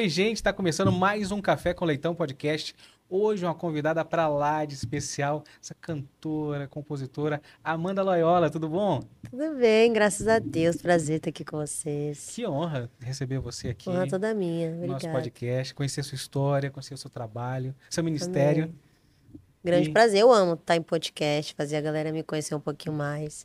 Oi, gente, está começando mais um Café com Leitão podcast. Hoje uma convidada para lá de especial, essa cantora, compositora, Amanda Loyola, tudo bom? Tudo bem, graças a Deus. Prazer estar aqui com vocês. Que honra receber você aqui. Honra toda minha. Obrigada. nosso podcast, conhecer sua história, conhecer o seu trabalho, seu ministério. Grande E- prazer. Eu amo estar em podcast, fazer a galera me conhecer um pouquinho mais.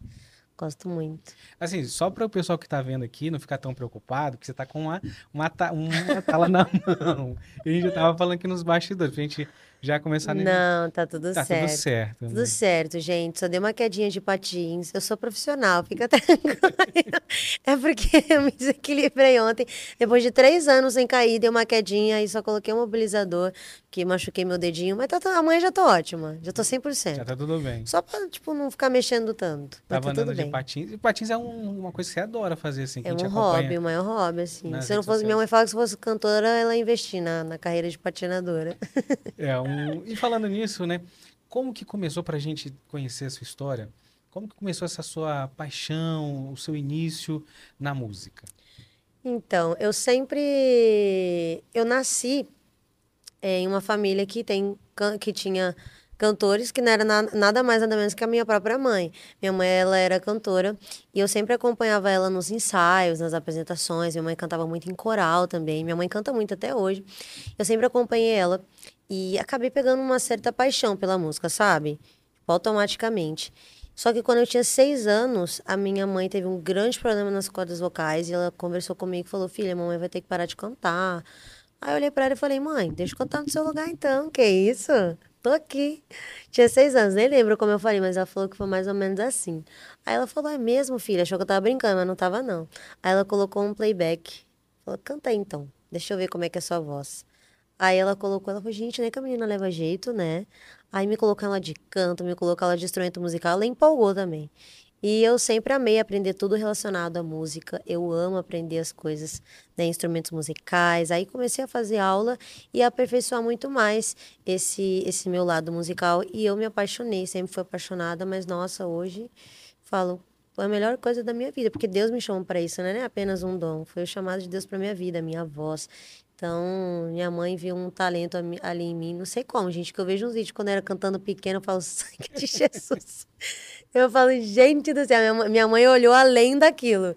Gosto muito. Assim, só para o pessoal que está vendo aqui não ficar tão preocupado, que você está com uma, uma, ta- uma tala na mão. E a gente já estava falando aqui nos bastidores, pra gente já começar... Não, tá tudo tá certo. tudo certo. Tudo né? certo, gente. Só dei uma quedinha de patins. Eu sou profissional, fica tranquilo. É porque eu me desequilibrei ontem. Depois de três anos sem cair, dei uma quedinha e só coloquei um mobilizador, que machuquei meu dedinho. Mas tá, tá- amanhã já tô ótima. Já tô 100%. Já tá tudo bem. Só pra, tipo, não ficar mexendo tanto. Tava tá andando tudo de bem. patins. E patins é um- uma coisa que você adora fazer, assim, É um hobby, o maior hobby, assim. nas Se eu não fosse, minha mãe fala que se fosse cantora, ela ia investir na, na carreira de patinadora. É um... E falando nisso, né? Como que começou pra gente conhecer a sua história? Como que começou essa sua paixão, o seu início na música? Então, eu sempre. Eu nasci eh, em uma família que, tem, que tinha cantores que não era na- nada mais nada menos que a minha própria mãe. Minha mãe, ela era cantora e eu sempre acompanhava ela nos ensaios, nas apresentações. Minha mãe cantava muito em coral também. Minha mãe canta muito até hoje. Eu sempre acompanhei ela e acabei pegando uma certa paixão pela música, sabe? Tipo, automaticamente. Só que quando eu tinha seis anos, a minha mãe teve um grande problema nas cordas vocais e ela conversou comigo e falou: Filha, a mamãe vai ter que parar de cantar. Aí eu olhei pra ela e falei: Mãe, deixa eu cantar no seu lugar então, que isso? Tô aqui. Tinha seis anos, nem lembro como eu falei, mas ela falou que foi mais ou menos assim. Aí ela falou: É mesmo, filha? Achou que eu tava brincando, mas não tava não. Aí ela colocou um playback. Falou: Canta aí então, deixa eu ver como é que é a sua voz. Aí ela colocou, ela falou, gente, nem que a menina leva jeito, né? Aí me colocou ela de canto, me colocou ela de instrumento musical, ela empolgou também. E eu sempre amei aprender tudo relacionado à música. Eu amo aprender as coisas, né, instrumentos musicais. Aí comecei a fazer aula e aperfeiçoar muito mais esse esse meu lado musical e eu me apaixonei, sempre fui apaixonada, mas nossa, hoje falo, foi a melhor coisa da minha vida, porque Deus me chamou para isso, né? Não é apenas um dom, foi o chamado de Deus para minha vida, minha voz. Então, minha mãe viu um talento ali em mim, não sei como, gente, que eu vejo uns vídeos quando eu era cantando pequena, eu falo, sangue de Jesus. Eu falo, gente do céu, minha mãe, minha mãe olhou além daquilo.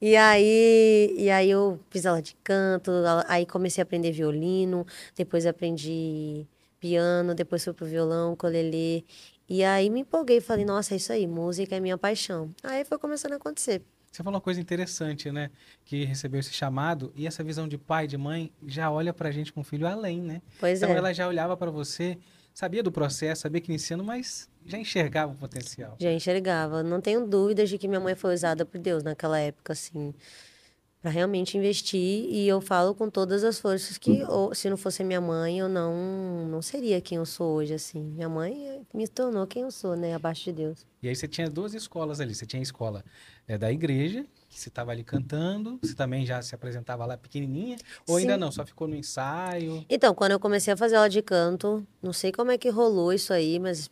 E aí, e aí eu fiz aula de canto, aí comecei a aprender violino, depois aprendi piano, depois fui pro violão, ukulele. E aí me empolguei, falei, nossa, é isso aí, música é minha paixão. Aí foi começando a acontecer. Você falou uma coisa interessante, né? Que recebeu esse chamado e essa visão de pai, de mãe, já olha pra gente com o filho além, né? Pois então é. ela já olhava pra você, sabia do processo, sabia que iniciando, mas já enxergava o potencial. Já enxergava. Não tenho dúvidas de que minha mãe foi usada por Deus naquela época, assim, para realmente investir. E eu falo com todas as forças que, ou, se não fosse minha mãe, eu não, não seria quem eu sou hoje, assim. Minha mãe me tornou quem eu sou, né? Abaixo de Deus. E aí você tinha duas escolas ali. Você tinha a escola eh, da igreja, que você estava ali cantando, você também já se apresentava lá pequenininha, ou ainda Sim. não, só ficou no ensaio. Então, quando eu comecei a fazer aula de canto, não sei como é que rolou isso aí, mas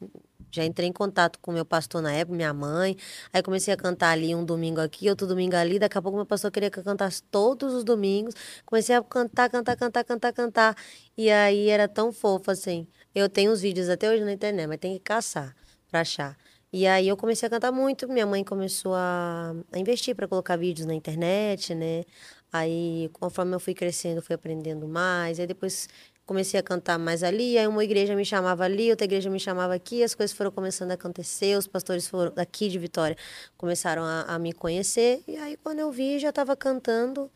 já entrei em contato com meu pastor na época, minha mãe. Aí comecei a cantar ali um domingo aqui, outro domingo ali. Daqui a pouco meu pastor queria que eu cantasse todos os domingos. Comecei a cantar, cantar, cantar, cantar, cantar. E aí era tão fofo assim. Eu tenho os vídeos até hoje na internet, mas tem que caçar pra achar. E aí eu comecei a cantar muito, minha mãe começou a, a investir para colocar vídeos na internet, né? Aí, conforme eu fui crescendo, fui aprendendo mais. Aí depois comecei a cantar mais ali, aí uma igreja me chamava ali, outra igreja me chamava aqui, as coisas foram começando a acontecer, os pastores foram daqui de Vitória começaram a, a me conhecer, e aí quando eu vi, já estava cantando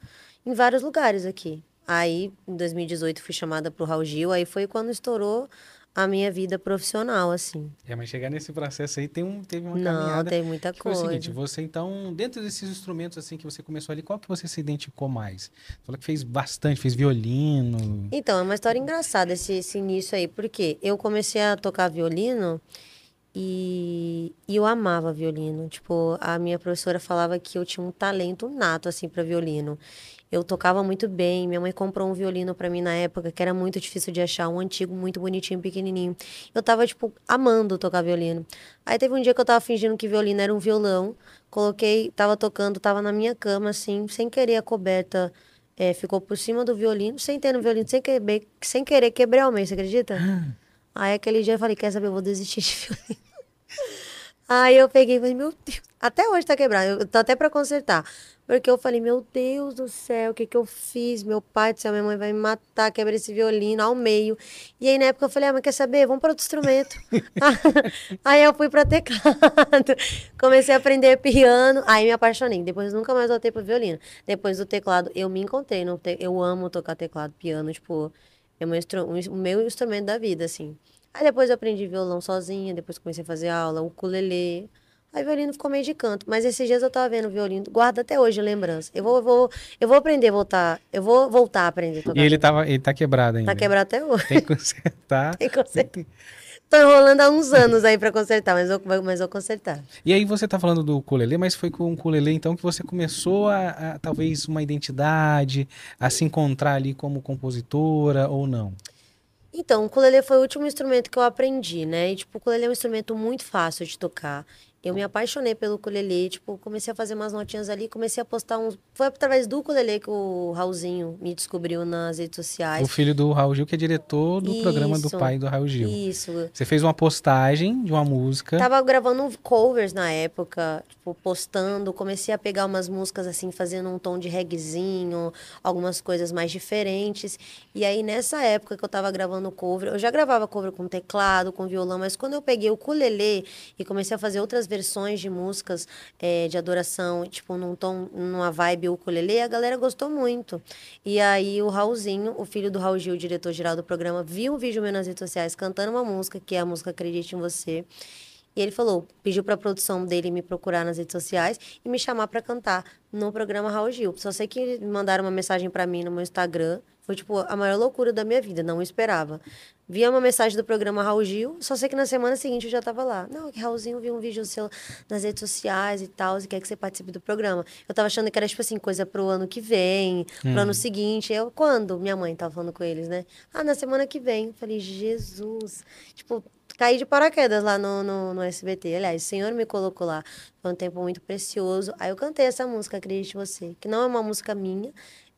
em vários lugares aqui. Aí, em 2018, fui chamada para o Raul Gil, aí foi quando estourou a minha vida profissional, assim. É, mas chegar nesse processo aí tem um, teve uma Não, caminhada. tem muita que foi coisa. o seguinte, você então, dentro desses instrumentos assim que você começou ali, qual que você se identificou mais? Você falou que fez bastante, fez violino. Então, é uma história engraçada esse, esse início aí, porque eu comecei a tocar violino e, e eu amava violino. Tipo, a minha professora falava que eu tinha um talento nato, assim, para violino. Eu tocava muito bem. Minha mãe comprou um violino para mim na época, que era muito difícil de achar, um antigo, muito bonitinho, pequenininho. Eu tava, tipo, amando tocar violino. Aí teve um dia que eu tava fingindo que violino era um violão. Coloquei, tava tocando, tava na minha cama, assim, sem querer a coberta é, ficou por cima do violino, sem ter no violino, sem, querer, sem querer quebrei o meio, você acredita? Aí aquele dia eu falei, quer saber, eu vou desistir de violino. Aí eu peguei e falei, meu Deus, até hoje tá quebrado, eu tô até pra consertar. Porque eu falei, meu Deus do céu, o que que eu fiz? Meu pai do céu, minha mãe vai me matar, quebra esse violino ao meio. E aí na época eu falei, ah, mas quer saber? Vamos para outro instrumento. aí eu fui para teclado, comecei a aprender piano, aí me apaixonei. Depois nunca mais voltei pro violino. Depois do teclado, eu me encontrei. No te... Eu amo tocar teclado, piano, tipo, é o meu, instru... o meu instrumento da vida, assim. Aí depois eu aprendi violão sozinha, depois comecei a fazer aula, ukulele. Aí o violino ficou meio de canto. Mas esses dias eu tava vendo o violino, guarda até hoje lembrança. Eu vou, eu vou, eu vou aprender a voltar. Eu vou voltar a aprender a tocar. E ele, tava, ele tá quebrado ainda. Tá quebrado até hoje. Tem que consertar. Tem que consertar. Tô enrolando há uns anos aí para consertar, mas eu, mas eu consertar. E aí você tá falando do ukulele, mas foi com o ukulele então que você começou a, a talvez uma identidade, a se encontrar ali como compositora ou não? Então, o ukulele foi o último instrumento que eu aprendi, né? E, tipo, o ukulele é um instrumento muito fácil de tocar. Eu me apaixonei pelo ukulele, tipo, comecei a fazer umas notinhas ali, comecei a postar uns... Foi através do ukulele que o Raulzinho me descobriu nas redes sociais. O filho do Raul Gil, que é diretor do Isso. programa do pai do Raul Gil. Isso. Você fez uma postagem de uma música. Tava gravando covers na época, tipo, postando, comecei a pegar umas músicas assim, fazendo um tom de reggaezinho, algumas coisas mais diferentes. E aí, nessa época que eu tava gravando cover, eu já gravava cover com teclado, com violão, mas quando eu peguei o ukulele e comecei a fazer outras versões de músicas é, de adoração, tipo, num tom, numa vibe ukulele, a galera gostou muito. E aí o Raulzinho, o filho do Raul Gil, diretor-geral do programa, viu um vídeo meu nas redes sociais cantando uma música, que é a música Acredite em Você. E ele falou, pediu para a produção dele me procurar nas redes sociais e me chamar para cantar no programa Raul Gil. Só sei que mandaram uma mensagem para mim no meu Instagram. Foi tipo a maior loucura da minha vida, não esperava. Via uma mensagem do programa Raul Gil, só sei que na semana seguinte eu já estava lá. Não, que Raulzinho viu um vídeo seu nas redes sociais e tal, e quer que você participe do programa. Eu tava achando que era, tipo assim, coisa pro ano que vem, hum. pro ano seguinte. Eu, quando? Minha mãe tava falando com eles, né? Ah, na semana que vem. falei, Jesus. Tipo, caí de paraquedas lá no, no, no, SBT. Aliás, o Senhor me colocou lá. Foi um tempo muito precioso. Aí eu cantei essa música, Acredite Você, que não é uma música minha,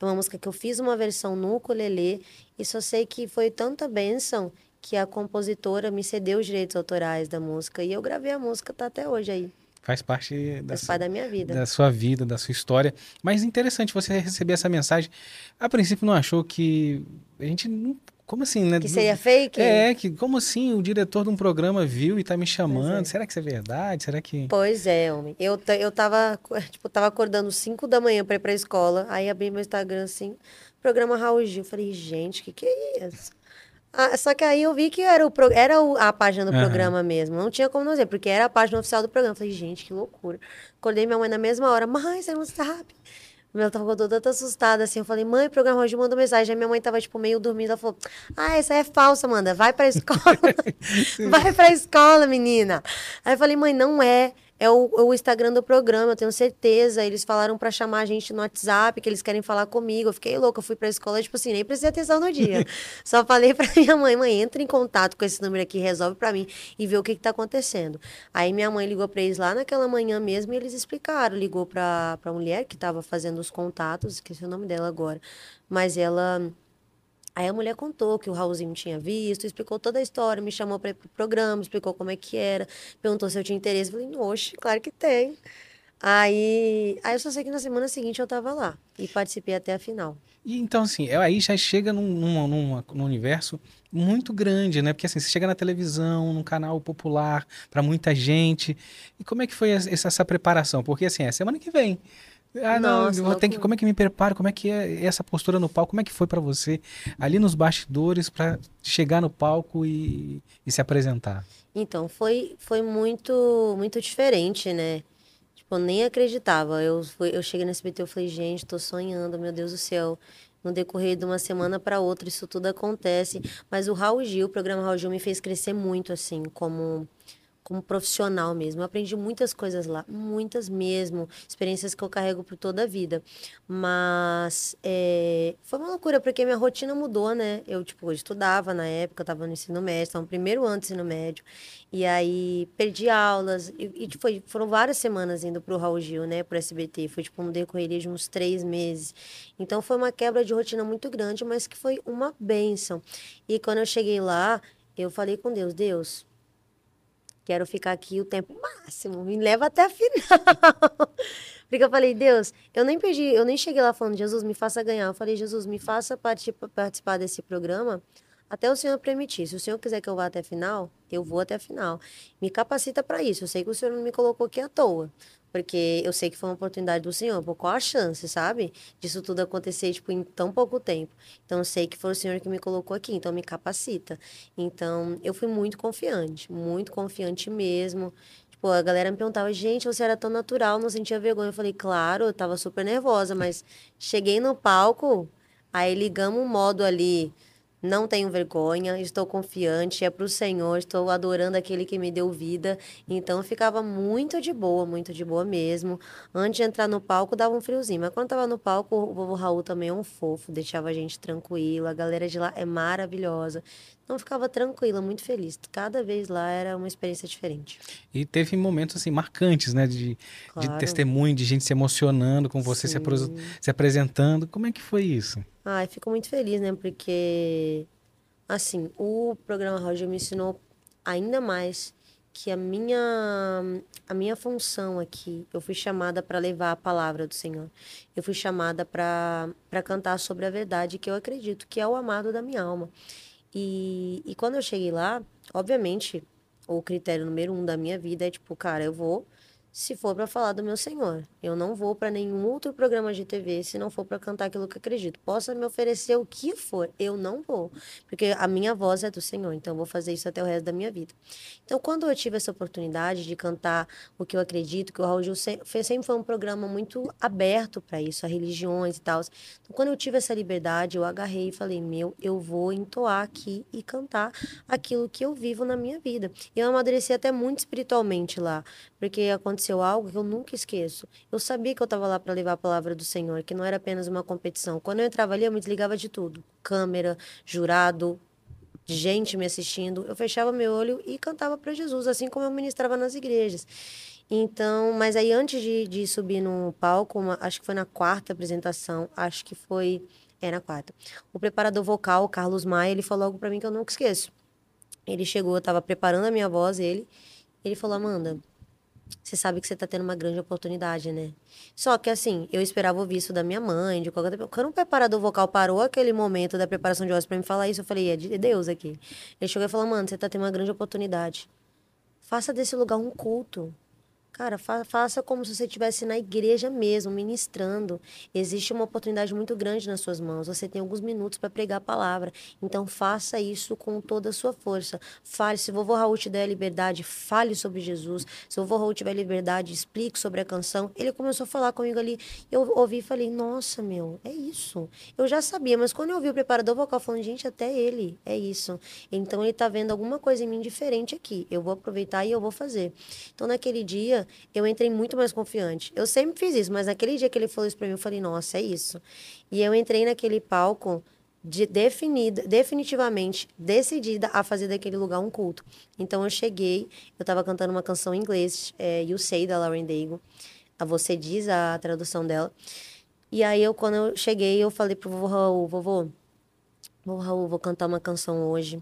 é uma música que eu fiz uma versão no ukulele e só sei que foi tanta bênção que a compositora me cedeu os direitos autorais da música e eu gravei a música tá até hoje aí. Faz parte da, sua, da minha vida. Da sua vida, da sua história. Mas interessante você receber essa mensagem. A princípio não achou que a gente não como assim, né? Que seria fake? É, que como assim o diretor de um programa viu e tá me chamando? É. Será que isso é verdade? Será que. Pois é, homem. Eu, eu tava, tipo, tava acordando 5 da manhã pra ir pra escola. Aí abri meu Instagram assim, programa Raul Gil. Falei, gente, que que é isso? Ah, só que aí eu vi que era, o, era o, a página do uhum. programa mesmo. Não tinha como não dizer, porque era a página oficial do programa. Falei, gente, que loucura. Acordei minha mãe na mesma hora. Mãe, você não sabe. Ela tava toda assustada, assim. Eu falei, mãe, o programa hoje mandou mensagem. Aí minha mãe tava, tipo, meio dormindo. Ela falou, ah, essa é falsa, Amanda. Vai pra escola. Vai pra escola, menina. Aí eu falei, mãe, não é é o, o, Instagram do programa, eu tenho certeza. Eles falaram para chamar a gente no WhatsApp, que eles querem falar comigo. Eu fiquei louca, eu fui pra escola, tipo assim, nem prestei atenção no dia. Só falei pra minha mãe, mãe, entra em contato com esse número aqui, resolve para mim e vê o que, que tá acontecendo. Aí minha mãe ligou pra eles lá naquela manhã mesmo e eles explicaram. Ligou pra, pra mulher que tava fazendo os contatos, esqueci o nome dela agora. Mas ela Aí a mulher contou que o Raulzinho tinha visto, explicou toda a história, me chamou para pro programa, explicou como é que era, perguntou se eu tinha interesse. Eu falei, oxe, claro que tem. Aí, aí eu só sei que na semana seguinte eu estava lá e participei até a final. E então, assim, aí já chega num, num, universo muito grande, né? Porque assim, você chega na televisão, num canal popular, para muita gente. E como é que foi essa, essa preparação? Porque assim, é semana que vem. Ah, não, Nossa, vou ter que, como é que me preparo? Como é que é essa postura no palco? Como é que foi para você ali nos bastidores para chegar no palco e, e, se apresentar? Então, foi, foi muito muito diferente, né? Tipo, eu nem acreditava. Eu, fui, eu cheguei no SBT, eu falei, gente, tô sonhando, meu Deus do céu. No decorrer de uma semana para outra, isso tudo acontece. Mas o Raul Gil, o programa Raul Gil me fez crescer muito, assim, como como profissional mesmo. Eu aprendi muitas coisas lá, muitas mesmo, experiências que eu carrego por toda a vida. Mas é, foi uma loucura, porque minha rotina mudou, né? Eu, tipo, eu estudava na época, estava no ensino médio, estava no primeiro ano do ensino médio. E aí perdi aulas, e, e tipo, foi, foram várias semanas indo para o Raul Gil, né, para o SBT. Foi tipo um decorreria de uns três meses. Então foi uma quebra de rotina muito grande, mas que foi uma benção. E quando eu cheguei lá, eu falei com Deus, Deus, quero ficar aqui o tempo máximo, me leva até a final. Porque eu falei, Deus, eu nem perdi, eu nem cheguei lá falando, Jesus, me faça ganhar. Eu falei, Jesus, me faça participar desse programa até o Senhor permitir. Se o Senhor quiser que eu vá até a final, eu vou até a final. Me capacita para isso. Eu sei que o Senhor não me colocou aqui à toa. Porque eu sei que foi uma oportunidade do Senhor. Por qual a chance, sabe? Disso tudo acontecer, tipo, em tão pouco tempo. Então, eu sei que foi o Senhor que me colocou aqui. Então, me capacita. Então, eu fui muito confiante. Muito confiante mesmo. Tipo, a galera me perguntava, gente, você era tão natural, não sentia vergonha. Eu falei, claro, eu tava super nervosa. Mas cheguei no palco, aí ligamos um modo ali não tenho vergonha, estou confiante, é para o Senhor, estou adorando aquele que me deu vida. Então ficava muito de boa, muito de boa mesmo. Antes de entrar no palco dava um friozinho, mas quando estava no palco, o vovô Raul também é um fofo, deixava a gente tranquilo. A galera de lá é maravilhosa. Então ficava tranquila, muito feliz. Cada vez lá era uma experiência diferente. E teve momentos assim marcantes, né, de, claro. de testemunho, de gente se emocionando com você se, se apresentando. Como é que foi isso? Ai, fico muito feliz, né? Porque, assim, o programa Roger me ensinou ainda mais que a minha a minha função aqui, eu fui chamada para levar a palavra do Senhor. Eu fui chamada para cantar sobre a verdade que eu acredito que é o amado da minha alma. E, e quando eu cheguei lá, obviamente, o critério número um da minha vida é tipo, cara, eu vou se for para falar do meu Senhor. Eu não vou para nenhum outro programa de TV se não for para cantar aquilo que acredito. Possa me oferecer o que for, eu não vou, porque a minha voz é do Senhor, então eu vou fazer isso até o resto da minha vida. Então, quando eu tive essa oportunidade de cantar o que eu acredito, que o Raul Gil sempre foi um programa muito aberto para isso, a religiões e tal. Então, quando eu tive essa liberdade, eu agarrei e falei: "Meu, eu vou entoar aqui e cantar aquilo que eu vivo na minha vida". E eu amadureci até muito espiritualmente lá, porque aconteceu algo que eu nunca esqueço. Eu sabia que eu estava lá para levar a palavra do Senhor, que não era apenas uma competição. Quando eu entrava ali, eu me desligava de tudo: câmera, jurado, gente me assistindo. Eu fechava meu olho e cantava para Jesus, assim como eu ministrava nas igrejas. Então, mas aí antes de, de subir no palco, uma, acho que foi na quarta apresentação, acho que foi. É, na quarta. O preparador vocal, o Carlos Maia, ele falou algo para mim que eu nunca esqueço. Ele chegou, eu estava preparando a minha voz, ele. Ele falou: Amanda, você sabe que você está tendo uma grande oportunidade, né? Só que assim, eu esperava ouvir isso da minha mãe, de qualquer Quando o preparador vocal parou aquele momento da preparação de voz para me falar isso, eu falei, é de Deus aqui. Ele chegou e falou, mano, você está tendo uma grande oportunidade. Faça desse lugar um culto. Cara, fa faça como se você estivesse na igreja mesmo, ministrando. Existe uma oportunidade muito grande nas suas mãos. Você tem alguns minutos para pregar a palavra. Então, faça isso com toda a sua força. Fale. Se o vovô Raul te der liberdade, fale sobre Jesus. Se o vovô Raul tiver liberdade, explique sobre a canção. Ele começou a falar comigo ali. Eu ouvi e falei, nossa, meu, é isso. Eu já sabia, mas quando eu ouvi o preparador vocal falando, gente, até ele, é isso. Então, ele está vendo alguma coisa em mim diferente aqui. Eu vou aproveitar e eu vou fazer. Então, naquele dia, eu entrei muito mais confiante. Eu sempre fiz isso, mas naquele dia que ele falou isso para mim, eu falei, nossa, é isso. E eu entrei naquele palco de definida, definitivamente decidida a fazer daquele lugar um culto. Então eu cheguei, eu estava cantando uma canção em inglês, é, You Say, da Lauren Daigle. A Você Diz, a tradução dela. E aí, eu, quando eu cheguei, eu falei pro vovô Raul, vovô, vovô Raul, vou cantar uma canção hoje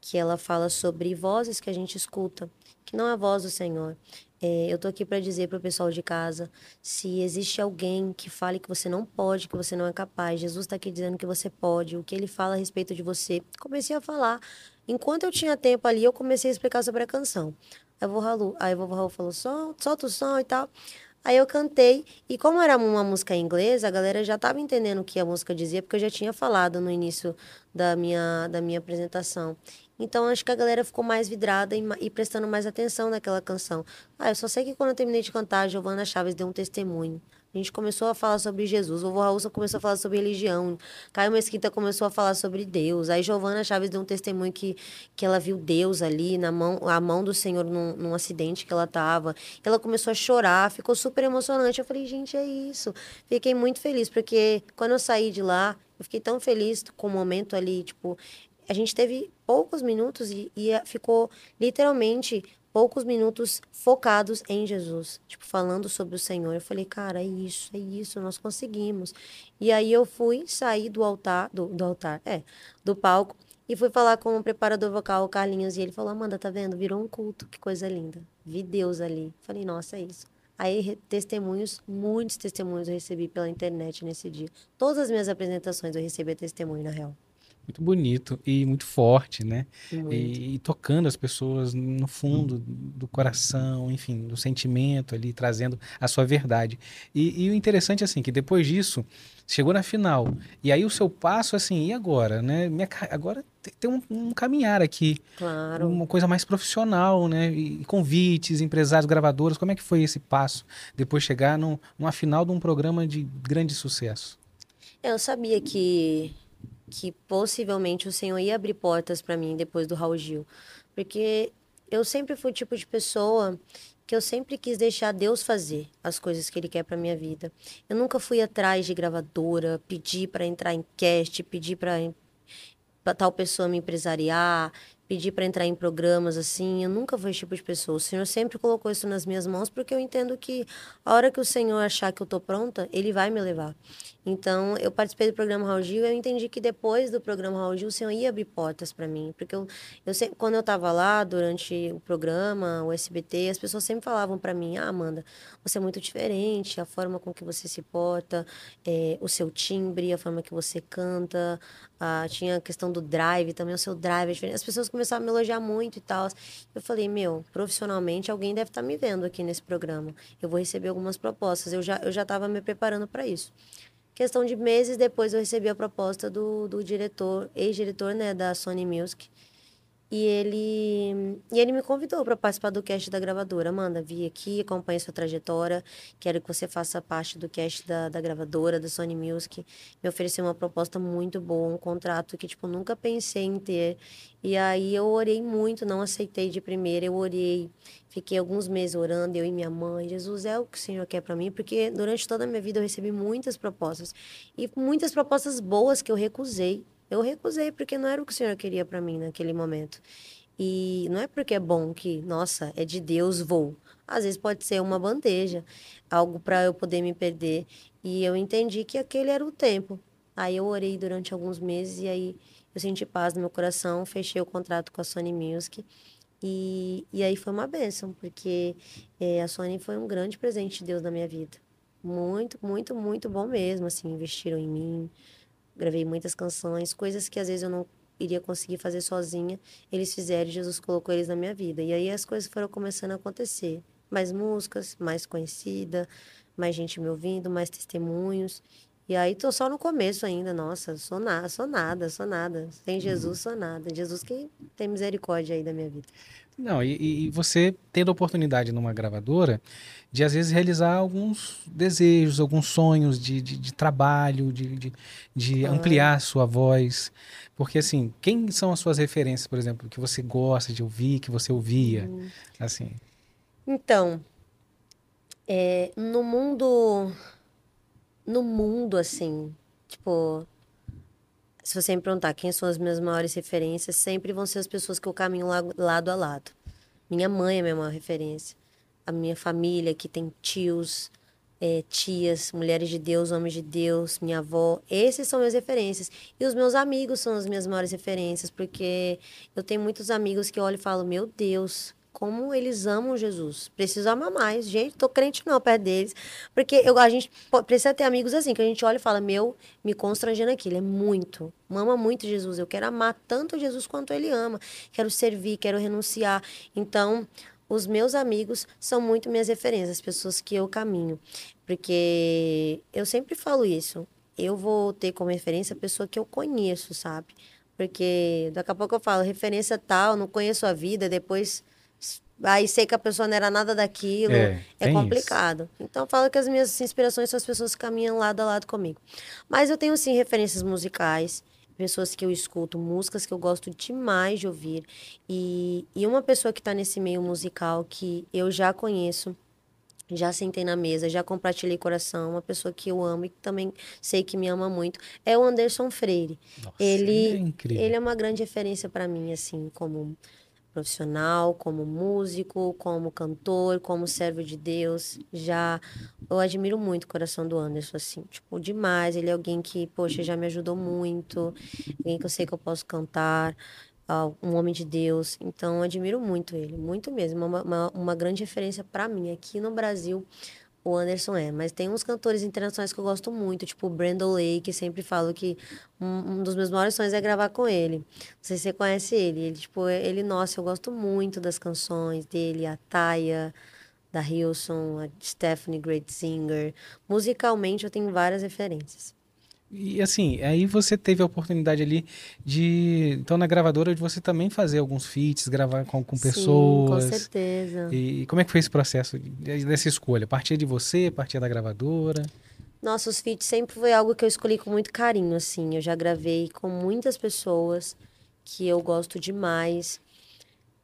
que ela fala sobre vozes que a gente escuta, que não é a voz do Senhor. É, eu tô aqui para dizer para o pessoal de casa: se existe alguém que fale que você não pode, que você não é capaz, Jesus está aqui dizendo que você pode, o que ele fala a respeito de você. Comecei a falar. Enquanto eu tinha tempo ali, eu comecei a explicar sobre a canção. Aí o vovô aí vovô Raul falou: solta o som e tal. Aí eu cantei, e como era uma música em inglês, a galera já estava entendendo o que a música dizia, porque eu já tinha falado no início da minha, da minha apresentação. Então acho que a galera ficou mais vidrada e, e, prestando mais atenção naquela canção. Ah, eu só sei que quando eu terminei de cantar, a Giovana Chaves deu um testemunho. A gente começou a falar sobre Jesus, o vovô Raul começou a falar sobre religião, Caio Mesquita começou a falar sobre Deus, aí Giovana Chaves deu um testemunho que, que ela viu Deus ali, na mão, a mão do Senhor num, num acidente que ela tava. Ela começou a chorar, ficou super emocionante. Eu falei, gente, é isso. Fiquei muito feliz, porque quando eu saí de lá, eu fiquei tão feliz com o momento ali, tipo, a gente teve poucos minutos e, e ficou literalmente poucos minutos focados em Jesus, tipo, falando sobre o Senhor. Eu falei, cara, é isso, é isso, nós conseguimos. E aí eu fui sair do altar, do, do altar, é, do palco, e fui falar com o preparador vocal, o Carlinhos, e ele falou, Amanda, tá vendo? Virou um culto, que coisa linda. Vi Deus ali. Falei, nossa, é isso. Aí, testemunhos, muitos testemunhos eu recebi pela internet nesse dia. Todas as minhas apresentações eu recebi testemunho, na real muito bonito e muito forte, né? E, e, tocando as pessoas no fundo do coração, enfim, do sentimento ali, trazendo a sua verdade. E, e, o interessante, assim, que depois disso, chegou na final. E aí o seu passo, assim, e agora, né? Minha, agora tem um, um, caminhar aqui. Claro. Uma coisa mais profissional, né? E convites, empresários, gravadoras. Como é que foi esse passo? Depois chegar no, numa final de um programa de grande sucesso. Eu sabia que que possivelmente o Senhor ia abrir portas para mim depois do Raul Gil. Porque eu sempre fui o tipo de pessoa que eu sempre quis deixar Deus fazer as coisas que Ele quer para minha vida. Eu nunca fui atrás de gravadora, pedir para entrar em cast, pedir para tal pessoa me empresariar, pedir para entrar em programas assim. Eu nunca fui esse tipo de pessoa. O Senhor sempre colocou isso nas minhas mãos porque eu entendo que a hora que o Senhor achar que eu tô pronta, Ele vai me levar. Então, eu participei do programa Raul Gil e eu entendi que depois do programa Raul Gil, o Senhor ia abrir portas para mim. Porque eu, eu sempre, quando eu estava lá, durante o programa, o SBT, as pessoas sempre falavam para mim: Ah, Amanda, você é muito diferente, a forma com que você se porta, é, o seu timbre, a forma que você canta. Ah, tinha a questão do drive também, o seu drive é diferente. As pessoas começaram a me elogiar muito e tal. Eu falei: Meu, profissionalmente, alguém deve estar tá me vendo aqui nesse programa. Eu vou receber algumas propostas. Eu já, eu já estava me preparando para isso. Questão de meses depois eu recebi a proposta do, do diretor, ex-diretor né, da Sony Music, e ele, e ele me convidou para participar do cast da gravadora. Amanda, vi aqui, acompanhe sua trajetória, quero que você faça parte do cast da, da gravadora, da Sony Music. Me ofereceu uma proposta muito boa, um contrato que, tipo, nunca pensei em ter. E aí eu orei muito, não aceitei de primeira, eu orei. Fiquei alguns meses orando, eu e minha mãe. Jesus, é o que o Senhor quer para mim, porque durante toda a minha vida eu recebi muitas propostas. E muitas propostas boas que eu recusei eu recusei porque não era o que o Senhor queria para mim naquele momento. E não é porque é bom que, nossa, é de Deus, vou. Às vezes pode ser uma bandeja, algo para eu poder me perder. E eu entendi que aquele era o tempo. Aí eu orei durante alguns meses e aí eu senti paz no meu coração, fechei o contrato com a Sony Music. E, e aí foi uma bênção, porque é, a Sony foi um grande presente de Deus na minha vida. Muito, muito, muito bom mesmo, assim, investiram em mim, gravei muitas canções, coisas que às vezes eu não iria conseguir fazer sozinha, eles fizeram e Jesus colocou eles na minha vida. E aí as coisas foram começando a acontecer. Mais músicas, mais conhecida, mais gente me ouvindo, mais testemunhos. E aí tô só no começo ainda, nossa, sou nada, sou nada, sou nada. Sem Jesus sou nada. Jesus que tem misericórdia aí da minha vida. Não, e, e, você tendo a oportunidade numa gravadora de às vezes realizar alguns desejos, alguns sonhos de, de, de trabalho, de, de, de ampliar a sua voz. Porque assim, quem são as suas referências, por exemplo, que você gosta de ouvir, que você ouvia? Uhum. Assim. Então, é, no mundo. No mundo, assim, tipo, se você me perguntar quem são as minhas maiores referências, sempre vão ser as pessoas que eu caminho lado a lado. Minha mãe é minha maior referência. A minha família, que tem tios, é, tias, mulheres de Deus, homens de Deus, minha avó. Esses são minhas referências. E os meus amigos são as minhas maiores referências, porque eu tenho muitos amigos que olham e falam: Meu Deus, como eles amam Jesus. Preciso amar mais. Gente, tô crente não perto deles. Porque eu, a gente precisa ter amigos assim, que a gente olha e fala, meu, me constrangendo aqui. Ele é muito, ama muito Jesus. Eu quero amar tanto Jesus quanto ele ama. Quero servir, quero renunciar. Então, os meus amigos são muito minhas referências, as pessoas que eu caminho. Porque eu sempre falo isso. Eu vou ter como referência a pessoa que eu conheço, sabe? Porque daqui a pouco eu falo, referência tal, não conheço a vida, depois aí sei que a pessoa não era nada daquilo, É, é, complicado. Então eu falo que as minhas inspirações são as pessoas que caminham lado a lado comigo. Mas eu tenho sim referências musicais, pessoas que eu escuto, músicas que eu gosto demais de ouvir. E, e uma pessoa que está nesse meio musical que eu já conheço, já sentei na mesa, já compartilhei coração, uma pessoa que eu amo e que também sei que me ama muito, é o Anderson Freire. Nossa, ele, é incrível. ele é uma grande referência para mim, assim, como profissional, como músico, como cantor, como servo de Deus. Já eu admiro muito o coração do Anderson, assim, tipo, demais. Ele é alguém que, poxa, já me ajudou muito, alguém que eu sei que eu posso cantar, ah, um homem de Deus. Então, admiro muito ele, muito mesmo. Uma, uma, uma grande referência para mim aqui no Brasil. O Anderson é, mas tem uns cantores internacionais que eu gosto muito, tipo o Brandon Lake, sempre falo que um, um dos meus maiores sonhos é gravar com ele. Não sei se você conhece ele. Ele, tipo, ele, nossa, eu gosto muito das canções dele, a Taya, da Hilson, a Stephanie Great Singer. Musicalmente eu tenho várias referências. E assim, aí você teve a oportunidade ali de, então na gravadora, de você também fazer alguns feats, gravar com, com pessoas. Sim, com certeza. E como é que foi esse processo de- dessa escolha? Partia de você, partia da gravadora? Nossa, os feats sempre foi algo que eu escolhi com muito carinho, assim. Eu já gravei com muitas pessoas que eu gosto demais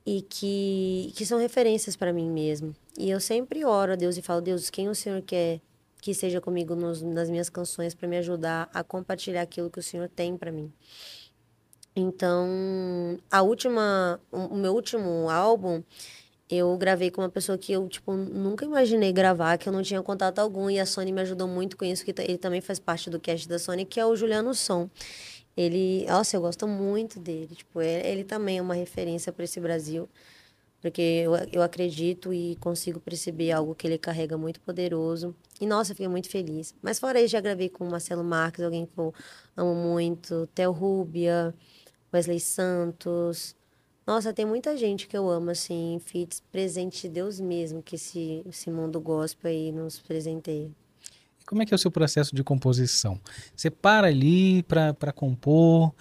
e que, que são referências para mim mesmo. E eu sempre oro a Deus e falo, Deus, quem o Senhor quer que seja comigo nos, nas minhas canções para me ajudar a compartilhar aquilo que o Senhor tem para mim. Então, a última, o meu último álbum, eu gravei com uma pessoa que eu, tipo, nunca imaginei gravar, que eu não tinha contato algum, e a Sony me ajudou muito com isso, que ele também faz parte do cast da Sony, que é o Juliano Som. Ele, nossa, eu gosto muito dele, tipo, ele, ele também é uma referência para esse Brasil, porque eu, eu acredito e consigo perceber algo que ele carrega muito poderoso. E, nossa, eu fiquei muito feliz. Mas fora isso, já gravei com o Marcelo Marques, alguém que eu amo muito, Theo Rubia, Wesley Santos. Nossa, tem muita gente que eu amo, assim, feats, presente de Deus mesmo, que esse, esse mundo gospel aí nos presenteia. E como é que é o seu processo de composição? Você para ali para compor,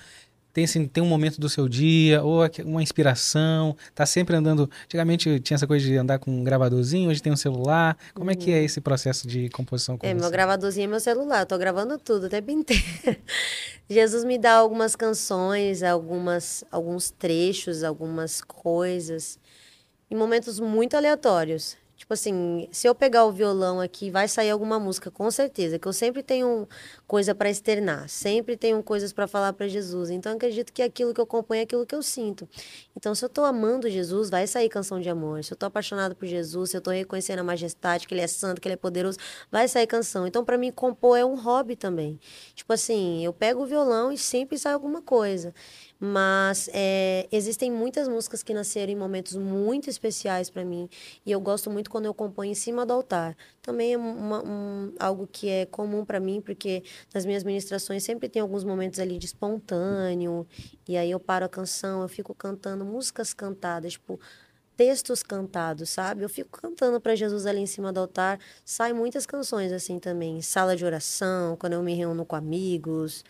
tem, assim, tem um momento do seu dia, ou uma inspiração, tá sempre andando. Antigamente tinha essa coisa de andar com um gravadorzinho, hoje tem um celular. Como é que é esse processo de composição com É, meu você? gravadorzinho é meu celular, eu tô gravando tudo o tempo inteiro. Jesus me dá algumas canções, algumas, alguns trechos, algumas coisas, em momentos muito aleatórios. Tipo assim, se eu pegar o violão aqui, vai sair alguma música, com certeza, que eu sempre tenho coisa para externar, sempre tenho coisas para falar para Jesus. Então, acredito que aquilo que eu componho é aquilo que eu sinto. Então, se eu tô amando Jesus, vai sair canção de amor. Se eu tô apaixonado por Jesus, se eu tô reconhecendo a majestade, que ele é santo, que ele é poderoso, vai sair canção. Então, para mim, compor é um hobby também. Tipo assim, eu pego o violão e sempre sai alguma coisa. Mas é, existem muitas músicas que nasceram em momentos muito especiais para mim. E eu gosto muito quando eu componho em cima do altar. Também é uma- um- algo que é comum para mim, porque nas minhas ministrações sempre tem alguns momentos ali de espontâneo. E aí eu paro a canção, eu fico cantando músicas cantadas, tipo textos cantados, sabe? Eu fico cantando para Jesus ali em cima do altar. Sai muitas canções assim também, sala de oração, quando eu me reúno com amigos.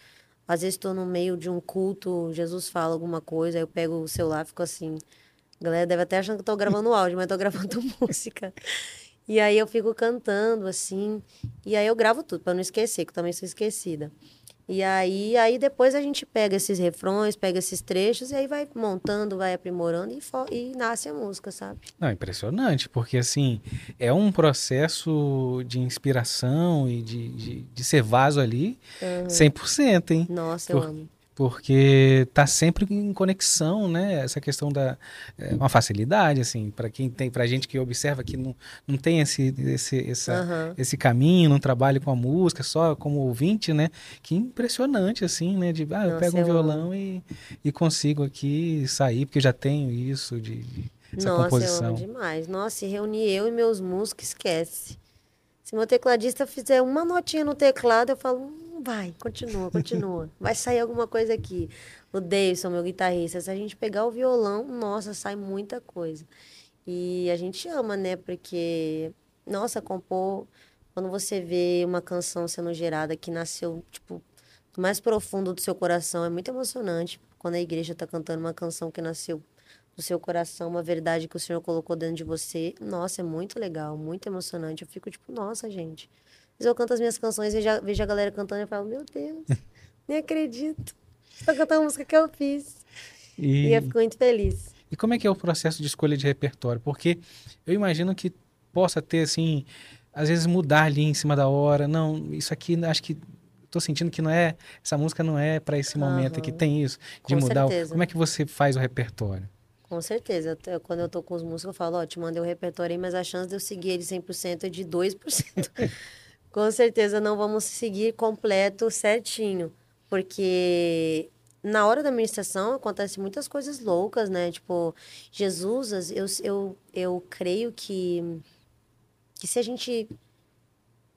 Às vezes estou no meio de um culto, Jesus fala alguma coisa, aí eu pego o celular e fico assim. A galera deve até achando que tô gravando áudio, mas tô gravando música. E aí eu fico cantando assim, e aí eu gravo tudo para não esquecer, que eu também sou esquecida. E aí, aí depois a gente pega esses refrões, pega esses trechos e aí vai montando, vai aprimorando e, e nasce a música, sabe? Não, impressionante, porque assim, é um processo de inspiração e de, de, de ser vaso ali 100%, hein? Nossa, eu Por- amo. Porque tá sempre em conexão, né? Essa questão da é, uma facilidade, assim, para quem tem, pra gente que observa que não, não tem esse, esse, essa, Aham. esse caminho, não trabalha com a música, só como ouvinte, né? Que impressionante, assim, né? De, ah, eu Nossa, pego um eu violão e, e consigo aqui sair, porque eu já tenho isso de, de essa Nossa, eu composição. amo demais. Nossa, se reunir eu e meus músicos, esquece. Se meu tecladista fizer uma notinha no teclado, eu falo, "Hum, vai, continua, continua. Vai sair alguma coisa aqui. O Davidson, meu guitarrista, se a gente pegar o violão, nossa, sai muita coisa. E a gente ama, né? Porque, nossa, compor, quando você vê uma canção sendo gerada que nasceu, tipo, do mais profundo do seu coração, é muito emocionante. Quando a igreja tá cantando uma canção que nasceu do seu coração, uma verdade que o Senhor colocou dentro de você. Nossa, é muito legal, muito emocionante. Eu fico tipo, nossa, gente. Mas eu canto as minhas canções, vejo a, vejo a galera cantando e falo, meu Deus, nem acredito. Estou cantando a música que eu fiz. E... e eu fico muito feliz. E como é que é o processo de escolha de repertório? Porque eu imagino que possa ter, assim, às vezes mudar ali em cima da hora. Não, isso aqui acho que tô sentindo que não é, essa música não é para esse momento que tem isso de Com mudar. Certeza. Como é que você faz o repertório? Com certeza. Quando eu tô com os músicos, eu falo, ó, oh, te mandei o repertório aí, mas a chance de eu seguir ele 100% é de 2%. Com certeza não vamos seguir completo, certinho. Porque na hora da administração acontece muitas coisas loucas, né? Tipo, Jesus, eu, eu, eu creio que, que se a gente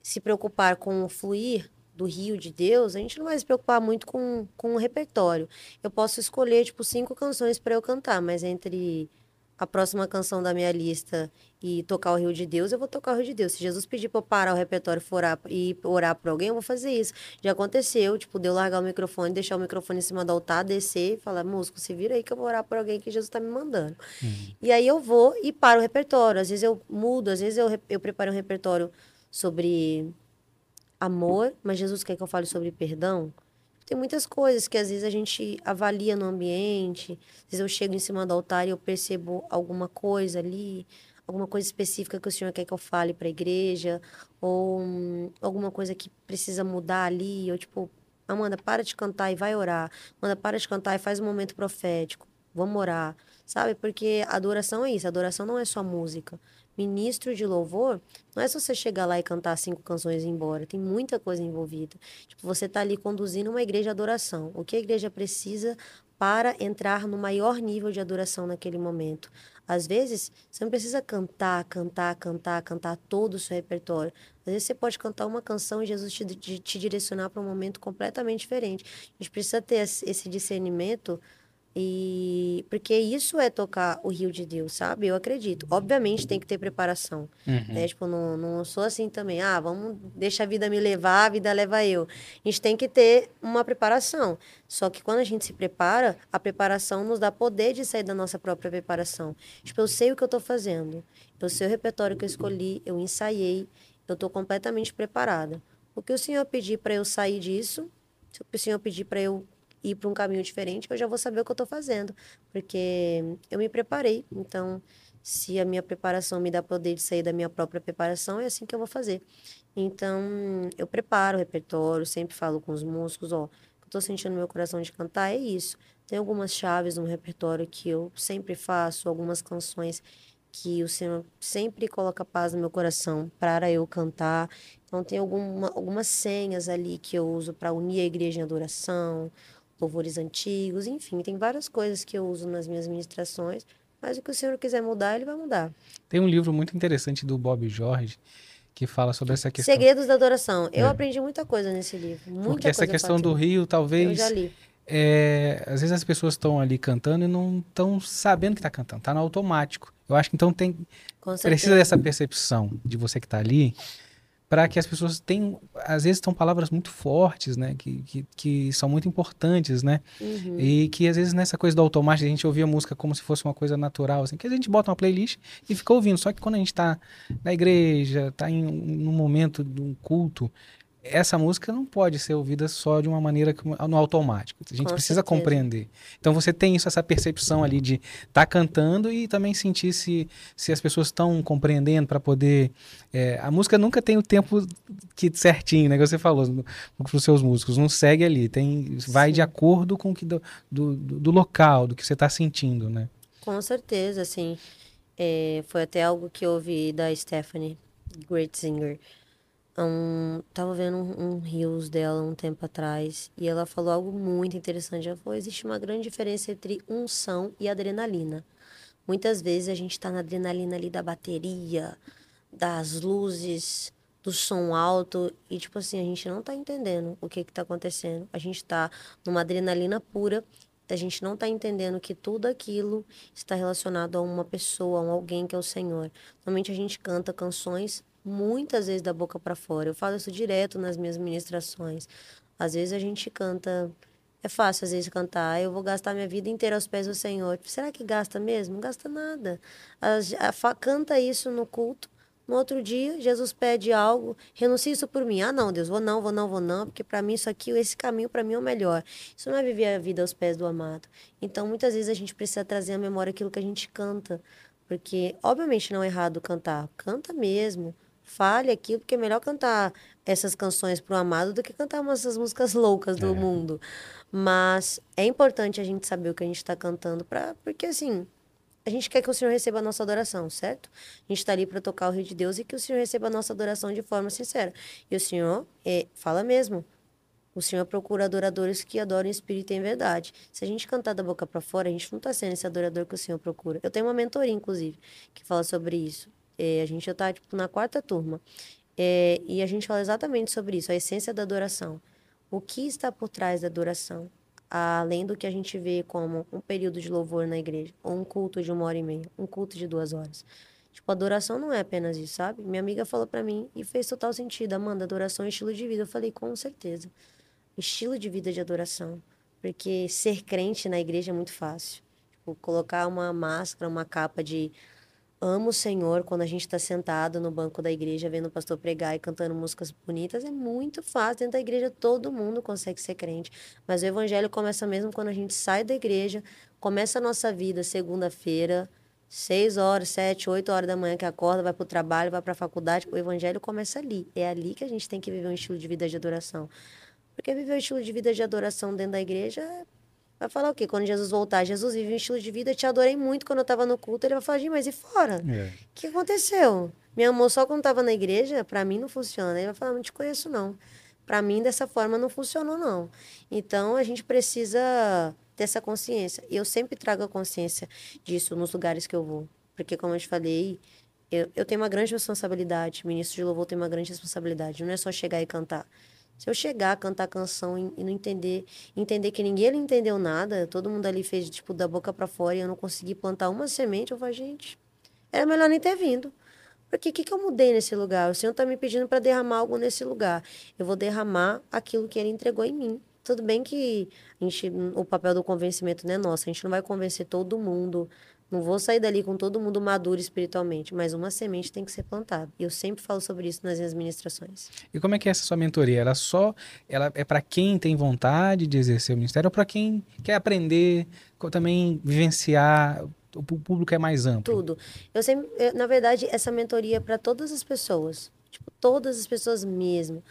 se preocupar com o fluir do rio de Deus, a gente não vai se preocupar muito com, com o repertório. Eu posso escolher, tipo, cinco canções para eu cantar, mas entre a próxima canção da minha lista e tocar o Rio de Deus, eu vou tocar o Rio de Deus. Se Jesus pedir para eu parar o repertório orar, e orar por alguém, eu vou fazer isso. Já aconteceu, tipo, de eu largar o microfone, deixar o microfone em cima do altar, descer e falar, músico, se vira aí que eu vou orar por alguém que Jesus está me mandando. Uhum. E aí eu vou e paro o repertório. Às vezes eu mudo, às vezes eu, eu preparo um repertório sobre amor, mas Jesus quer que eu fale sobre perdão. Tem muitas coisas que às vezes a gente avalia no ambiente. Às vezes eu chego em cima do altar e eu percebo alguma coisa ali, alguma coisa específica que o Senhor quer que eu fale para a igreja, ou hum, alguma coisa que precisa mudar ali, ou tipo, Amanda, para de cantar e vai orar. Amanda, para de cantar e faz um momento profético. Vamos orar. Sabe? Porque adoração é isso. Adoração não é só música ministro de louvor, não é só você chegar lá e cantar cinco canções e ir embora. Tem muita coisa envolvida. Tipo, você está ali conduzindo uma igreja de adoração. O que a igreja precisa para entrar no maior nível de adoração naquele momento? Às vezes, você não precisa cantar, cantar, cantar, cantar todo o seu repertório. Às vezes, você pode cantar uma canção e Jesus te, te direcionar para um momento completamente diferente. A gente precisa ter esse discernimento e porque isso é tocar o rio de Deus, sabe? Eu acredito. Obviamente tem que ter preparação. Uhum. Né? Tipo, não, não sou assim também. Ah, vamos, deixa a vida me levar, a vida leva eu. A gente tem que ter uma preparação. Só que quando a gente se prepara, a preparação nos dá poder de sair da nossa própria preparação. Tipo, eu sei o que eu estou fazendo. Eu sei o repertório que eu escolhi, eu ensaiei, eu estou completamente preparada. O que o Senhor pedir para eu sair disso, se o Senhor pedir para eu ir para um caminho diferente, eu já vou saber o que eu estou fazendo, porque eu me preparei. Então, se a minha preparação me dá poder de sair da minha própria preparação, é assim que eu vou fazer. Então, eu preparo o repertório, sempre falo com os músicos, ó, eu estou sentindo no meu coração de cantar é isso. Tem algumas chaves no repertório que eu sempre faço, algumas canções que o Senhor sempre coloca paz no meu coração para eu cantar. Então tem alguma, algumas senhas ali que eu uso para unir a igreja em adoração, louvores antigos, enfim, tem várias coisas que eu uso nas minhas ministrações, mas o que o Senhor quiser mudar, ele vai mudar. Tem um livro muito interessante do Bob Jorge que fala sobre essa questão. Segredos da adoração. Eu é. aprendi muita coisa nesse livro. Muita Porque essa questão do rio, talvez. Eu já li. É, às vezes as pessoas estão ali cantando e não estão sabendo que está cantando, está no automático. Eu acho que então tem precisa dessa percepção de você que está ali para que as pessoas tenham, às vezes estão palavras muito fortes, né, que, que, que são muito importantes, né, uhum. e que às vezes nessa coisa do automático a gente ouvia a música como se fosse uma coisa natural, assim, que a gente bota uma playlist e fica ouvindo, só que quando a gente está na igreja, está em um momento de um culto, essa música não pode ser ouvida só de uma maneira no automático. A gente Com precisa certeza. compreender. Então você tem isso, essa percepção ali de estar tá cantando e também sentir se, se as pessoas estão compreendendo para poder. É, a música nunca tem o tempo que certinho, né? Que você falou para os seus músicos. Não segue ali. Tem, vai Sim. de acordo com que do, do, do, local, do que você está sentindo, né? Com certeza, assim. É, foi até algo que eu ouvi da Stephanie Great Singer um, tava vendo um, um dela um tempo atrás e ela falou algo muito interessante. Ela falou: existe uma grande diferença entre unção e adrenalina. Muitas vezes a gente está na adrenalina ali da bateria, das luzes, do som alto e tipo assim, a gente não tá entendendo o que que tá acontecendo. A gente tá numa adrenalina pura, a gente não tá entendendo que tudo aquilo está relacionado a uma pessoa, a alguém que é o Senhor. Normalmente a gente canta canções muitas vezes da boca para fora. Eu falo isso direto nas minhas ministrações. Às vezes a gente canta É fácil às vezes cantar. Eu vou gastar minha vida inteira aos pés do Senhor. Será que gasta mesmo? Não gasta nada. A, a, a, canta isso no culto. No outro dia, Jesus pede algo, renuncia isso por mim. Ah, não, Deus, vou não, vou não, vou não, porque para mim isso aqui, esse caminho para mim é o melhor. Isso não é viver a vida aos pés do amado. Então, muitas vezes a gente precisa trazer à memória aquilo que a gente canta, porque obviamente não é errado cantar, canta mesmo. Fale aquilo, porque é melhor cantar essas canções pro amado do que cantar umas essas músicas loucas do é. mundo. Mas é importante a gente saber o que a gente está cantando, pra, porque assim, a gente quer que o Senhor receba a nossa adoração, certo? A gente está ali para tocar o Rio de Deus e que o Senhor receba a nossa adoração de forma sincera. E o Senhor é, fala mesmo. O Senhor procura adoradores que adoram em espírito e em verdade. Se a gente cantar da boca para fora, a gente não está sendo esse adorador que o Senhor procura. Eu tenho uma mentoria, inclusive, que fala sobre isso. É, a gente já está tipo, na quarta turma. É, e a gente fala exatamente sobre isso, a essência da adoração. O que está por trás da adoração? além do que a gente vê como um período de louvor na igreja, ou um culto de uma hora e meia, um culto de duas horas. Tipo, adoração não é apenas isso, sabe? Minha amiga falou para mim e fez total sentido. Amanda, adoração é estilo de vida. Eu falei, com certeza. Estilo de vida de adoração. Porque ser crente na igreja é muito fácil. Tipo, colocar uma máscara, uma capa de amo o Senhor quando a gente está sentado no banco da igreja vendo o pastor pregar e cantando músicas bonitas é muito fácil. Dentro da igreja todo mundo consegue ser crente. Mas o evangelho começa mesmo quando a gente sai da igreja, começa a nossa vida segunda-feira, seis horas, sete, oito horas da manhã que acorda, vai para o trabalho, vai para a faculdade. O evangelho começa ali. É ali que a gente tem que viver um estilo de vida de adoração. Porque viver um estilo de vida de adoração dentro da igreja é Vai falar o quê? Quando Jesus voltar, Jesus vive um estilo de vida, te adorei muito quando eu estava no culto. Ele vai falar, mas e fora? O é. que aconteceu? Me amou só quando estava na igreja? Para mim não funciona. Ele vai falar, não te conheço não. Para mim, dessa forma, não funcionou não. Então, a gente precisa ter essa consciência. E eu sempre trago a consciência disso nos lugares que eu vou. Porque, como eu te falei, eu, eu tenho uma grande responsabilidade. O ministro de louvor tem uma grande responsabilidade. Não é só chegar e cantar. Se eu chegar a cantar canção e, não entender, entender que ninguém entendeu nada, todo mundo ali fez tipo da boca para fora e eu não consegui plantar uma semente, eu falo, gente, era melhor nem ter vindo. Porque o que, que eu mudei nesse lugar? O Senhor está me pedindo para derramar algo nesse lugar. Eu vou derramar aquilo que Ele entregou em mim. Tudo bem que gente, o papel do convencimento não é nosso. A gente não vai convencer todo mundo não vou sair dali com todo mundo maduro espiritualmente, mas uma semente tem que ser plantada. E eu sempre falo sobre isso nas minhas ministrações. E como é que é essa sua mentoria? Ela só ela é para quem tem vontade de exercer o ministério ou para quem quer aprender, também vivenciar? O público é mais amplo. Tudo. Eu sempre, eu, na verdade, essa mentoria é para todas as pessoas, tipo todas as pessoas mesmo,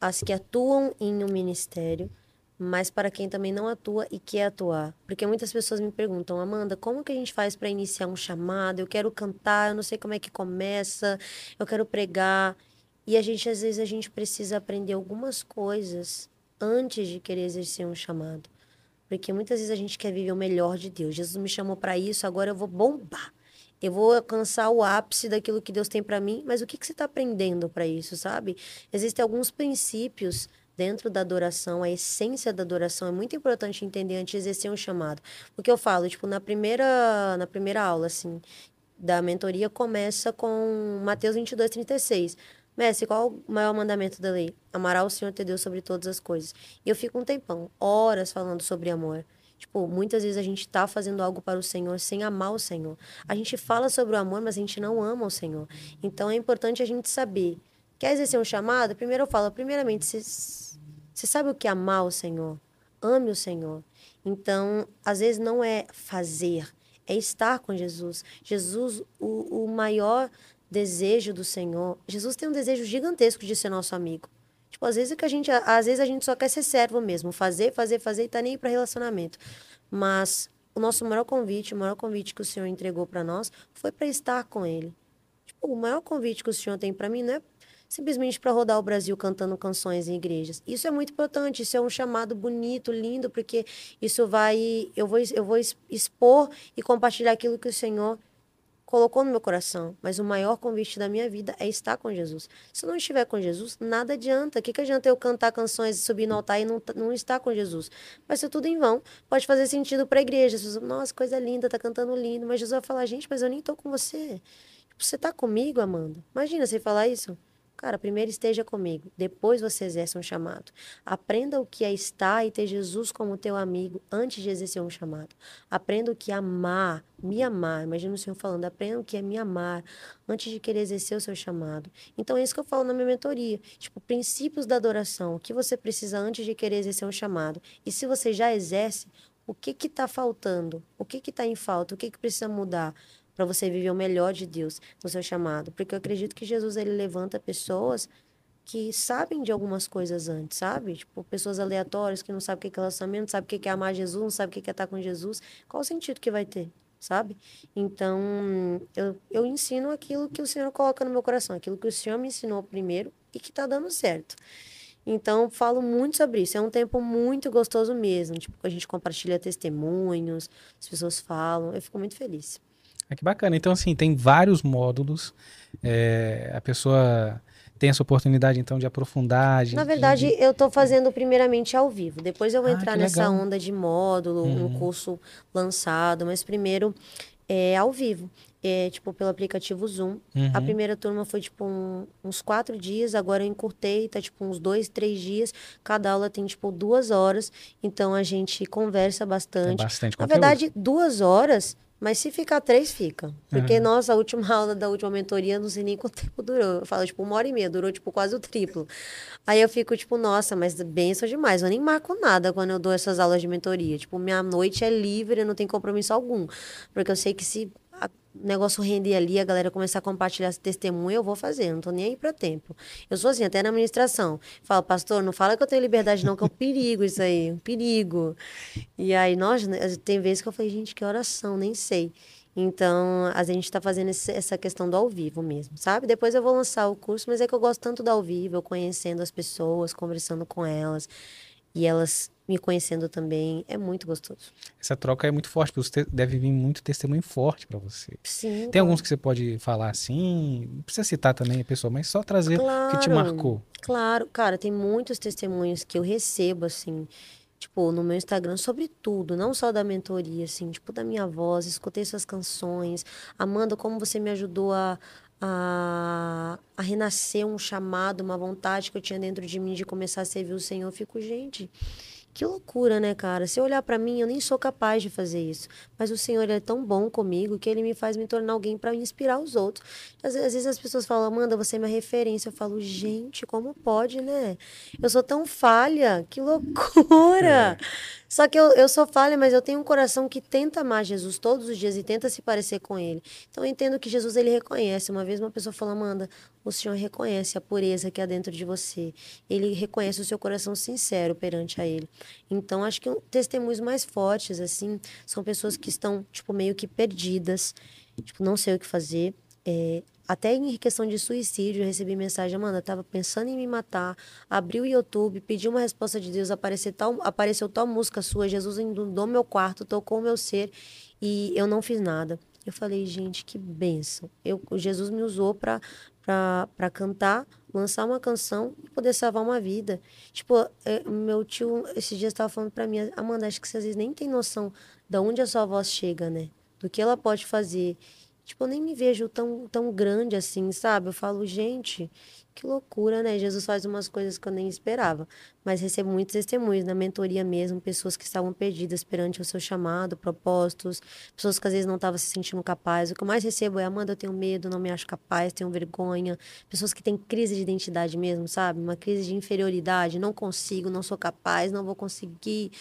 as que atuam em um ministério mas para quem também não atua e quer atuar. Porque muitas pessoas me perguntam, Amanda, como que a gente faz para iniciar um chamado? Eu quero cantar, eu não sei como é que começa, eu quero pregar. E a gente, às vezes, a gente precisa aprender algumas coisas antes de querer exercer um chamado. Porque muitas vezes a gente quer viver o melhor de Deus. Jesus me chamou para isso, agora eu vou bombar. Eu vou alcançar o ápice daquilo que Deus tem para mim, mas o que, que você está aprendendo para isso, sabe? Existem alguns princípios dentro da adoração, a essência da adoração é muito importante entender antes de exercer um chamado. O que eu falo, tipo, na primeira, na primeira aula, assim, da mentoria começa com Mateus 22, 36. Mestre, qual o maior mandamento da lei? Amará o Senhor teu Deus sobre todas as coisas. E eu fico um tempão, horas falando sobre amor. Tipo, muitas vezes a gente está fazendo algo para o Senhor sem amar o Senhor. A gente fala sobre o amor, mas a gente não ama o Senhor. Então é importante a gente saber. Quer exercer um chamado? Primeiro eu falo, primeiramente, se você sabe o que é amar o Senhor? Ame o Senhor. Então, às vezes não é fazer, é estar com Jesus. Jesus, o, o maior desejo do Senhor. Jesus tem um desejo gigantesco de ser nosso amigo. Tipo, às vezes é que a gente, às vezes a gente só quer ser servo mesmo, fazer, fazer, fazer e tá nem para relacionamento. Mas o nosso maior convite, o maior convite que o Senhor entregou para nós foi para estar com ele. Tipo, o maior convite que o Senhor tem para mim não é simplesmente para rodar o Brasil cantando canções em igrejas. Isso é muito importante, isso é um chamado bonito, lindo, porque isso vai eu vou eu vou expor e compartilhar aquilo que o Senhor colocou no meu coração, mas o maior convite da minha vida é estar com Jesus. Se eu não estiver com Jesus, nada adianta. O que, que adianta eu cantar canções subir no altar e não, não estar com Jesus? Vai ser tudo em vão. Pode fazer sentido para a igreja. Nossa, coisa linda, tá cantando lindo. Mas Jesus vai falar, gente, mas eu nem tô com você. Você tá comigo, Amanda? Imagina você falar isso. Cara, primeiro esteja comigo, depois você exerce um chamado. Aprenda o que é estar e ter Jesus como teu amigo antes de exercer um chamado. Aprenda o que é amar, me amar. Imagina o Senhor falando, aprenda o que é me amar antes de querer exercer o seu chamado. Então é isso que eu falo na minha mentoria. Tipo, princípios da adoração. O que você precisa antes de querer exercer um chamado. E se você já exerce, o que está faltando? O que está em falta? O que, que precisa mudar? Para você viver o melhor de Deus no seu chamado. Porque eu acredito que Jesus ele levanta pessoas que sabem de algumas coisas antes, sabe? Tipo, pessoas aleatórias que não sabem o que é relacionamento, não sabem o que é amar Jesus, não sabem o que é estar com Jesus. Qual o sentido que vai ter, sabe? Então, eu, eu ensino aquilo que o Senhor coloca no meu coração, aquilo que o Senhor me ensinou primeiro e que está dando certo. Então, falo muito sobre isso. É um tempo muito gostoso mesmo. Tipo, a gente compartilha testemunhos, as pessoas falam. Eu fico muito feliz. Ah, que bacana. Então, assim, tem vários módulos. É, a pessoa tem essa oportunidade, então, de aprofundar. De, Na verdade, de... eu estou fazendo primeiramente ao vivo. Depois eu vou ah, entrar nessa legal. onda de módulo, uhum. um curso lançado. Mas primeiro é ao vivo. É, tipo, pelo aplicativo Zoom. Uhum. A primeira turma foi, tipo, um, uns quatro dias. Agora eu encurtei, tá, tipo, uns dois, três dias. Cada aula tem, tipo, duas horas. Então, a gente conversa bastante. bastante Na verdade, duas horas mas se ficar três, fica. Porque, uhum. nossa, a última aula da última mentoria, não sei nem quanto tempo durou. Eu falo, tipo, uma hora e meia, durou, tipo, quase o triplo. Aí eu fico, tipo, nossa, mas benção demais. Eu nem marco nada quando eu dou essas aulas de mentoria. Tipo, minha noite é livre, eu não tenho compromisso algum. Porque eu sei que se o negócio render ali, a galera começar a compartilhar esse testemunho, eu vou fazer, não tô nem aí para tempo. Eu sou assim, até na administração. Falo, pastor, não fala que eu tenho liberdade não, que é um perigo isso aí, um perigo. E aí, nós, né, tem vezes que eu falei, gente, que oração, nem sei. Então, a gente está fazendo esse, essa questão do ao vivo mesmo, sabe? Depois eu vou lançar o curso, mas é que eu gosto tanto do ao vivo, eu conhecendo as pessoas, conversando com elas e elas me conhecendo também. É muito gostoso. Essa troca é muito forte, porque deve vir muito testemunho forte para você. Sim. Tem alguns que você pode falar assim, não precisa citar também a pessoa, mas só trazer claro, o que te marcou. Claro, cara, tem muitos testemunhos que eu recebo, assim, tipo, no meu Instagram sobre tudo, não só da mentoria, assim, tipo, da minha voz, escutei suas canções. Amanda, como você me ajudou a, a, a renascer um chamado, uma vontade que eu tinha dentro de mim de começar a servir o Senhor. Eu fico, gente, que loucura, né, cara? Se eu olhar para mim, eu nem sou capaz de fazer isso. Mas o Senhor é tão bom comigo que ele me faz me tornar alguém para inspirar os outros. Às, às, vezes as pessoas falam, Amanda, você é minha referência. Eu falo, gente, como pode, né? Eu sou tão falha, que loucura! É. Só que eu, eu sou falha, mas eu tenho um coração que tenta amar Jesus todos os dias e tenta se parecer com ele. Então eu entendo que Jesus ele reconhece. Uma vez uma pessoa falou, Amanda, o Senhor reconhece a pureza que há dentro de você. Ele reconhece o seu coração sincero perante a ele. Então acho que um, testemunhos mais fortes assim são pessoas que estão tipo meio que perdidas, tipo não sei o que fazer. É, até em questão de suicídio, eu recebi mensagem, Amanda, tava pensando em me matar, abri o YouTube, pedi uma resposta de Deus, apareceu tal, apareceu tal música sua, Jesus inundou meu quarto, tocou o meu ser e eu não fiz nada. Eu falei, gente, que benção. Eu, Jesus me usou para para cantar, lançar uma canção e poder salvar uma vida. Tipo, é, meu tio esses dias estava falando para mim, Amanda, acho que você às vezes nem tem noção de onde a sua voz chega, né? Do que ela pode fazer. Tipo, eu nem me vejo tão, tão grande assim, sabe? Eu falo, gente, que loucura, né? Jesus faz umas coisas que eu nem esperava. Mas recebo muitos testemunhos na mentoria mesmo, pessoas que estavam perdidas perante o seu chamado, propósitos, pessoas que às vezes não estavam se sentindo capazes. O que eu mais recebo é: Amanda, eu tenho medo, não me acho capaz, tenho vergonha. Pessoas que têm crise de identidade mesmo, sabe? Uma crise de inferioridade, não consigo, não sou capaz, não vou conseguir.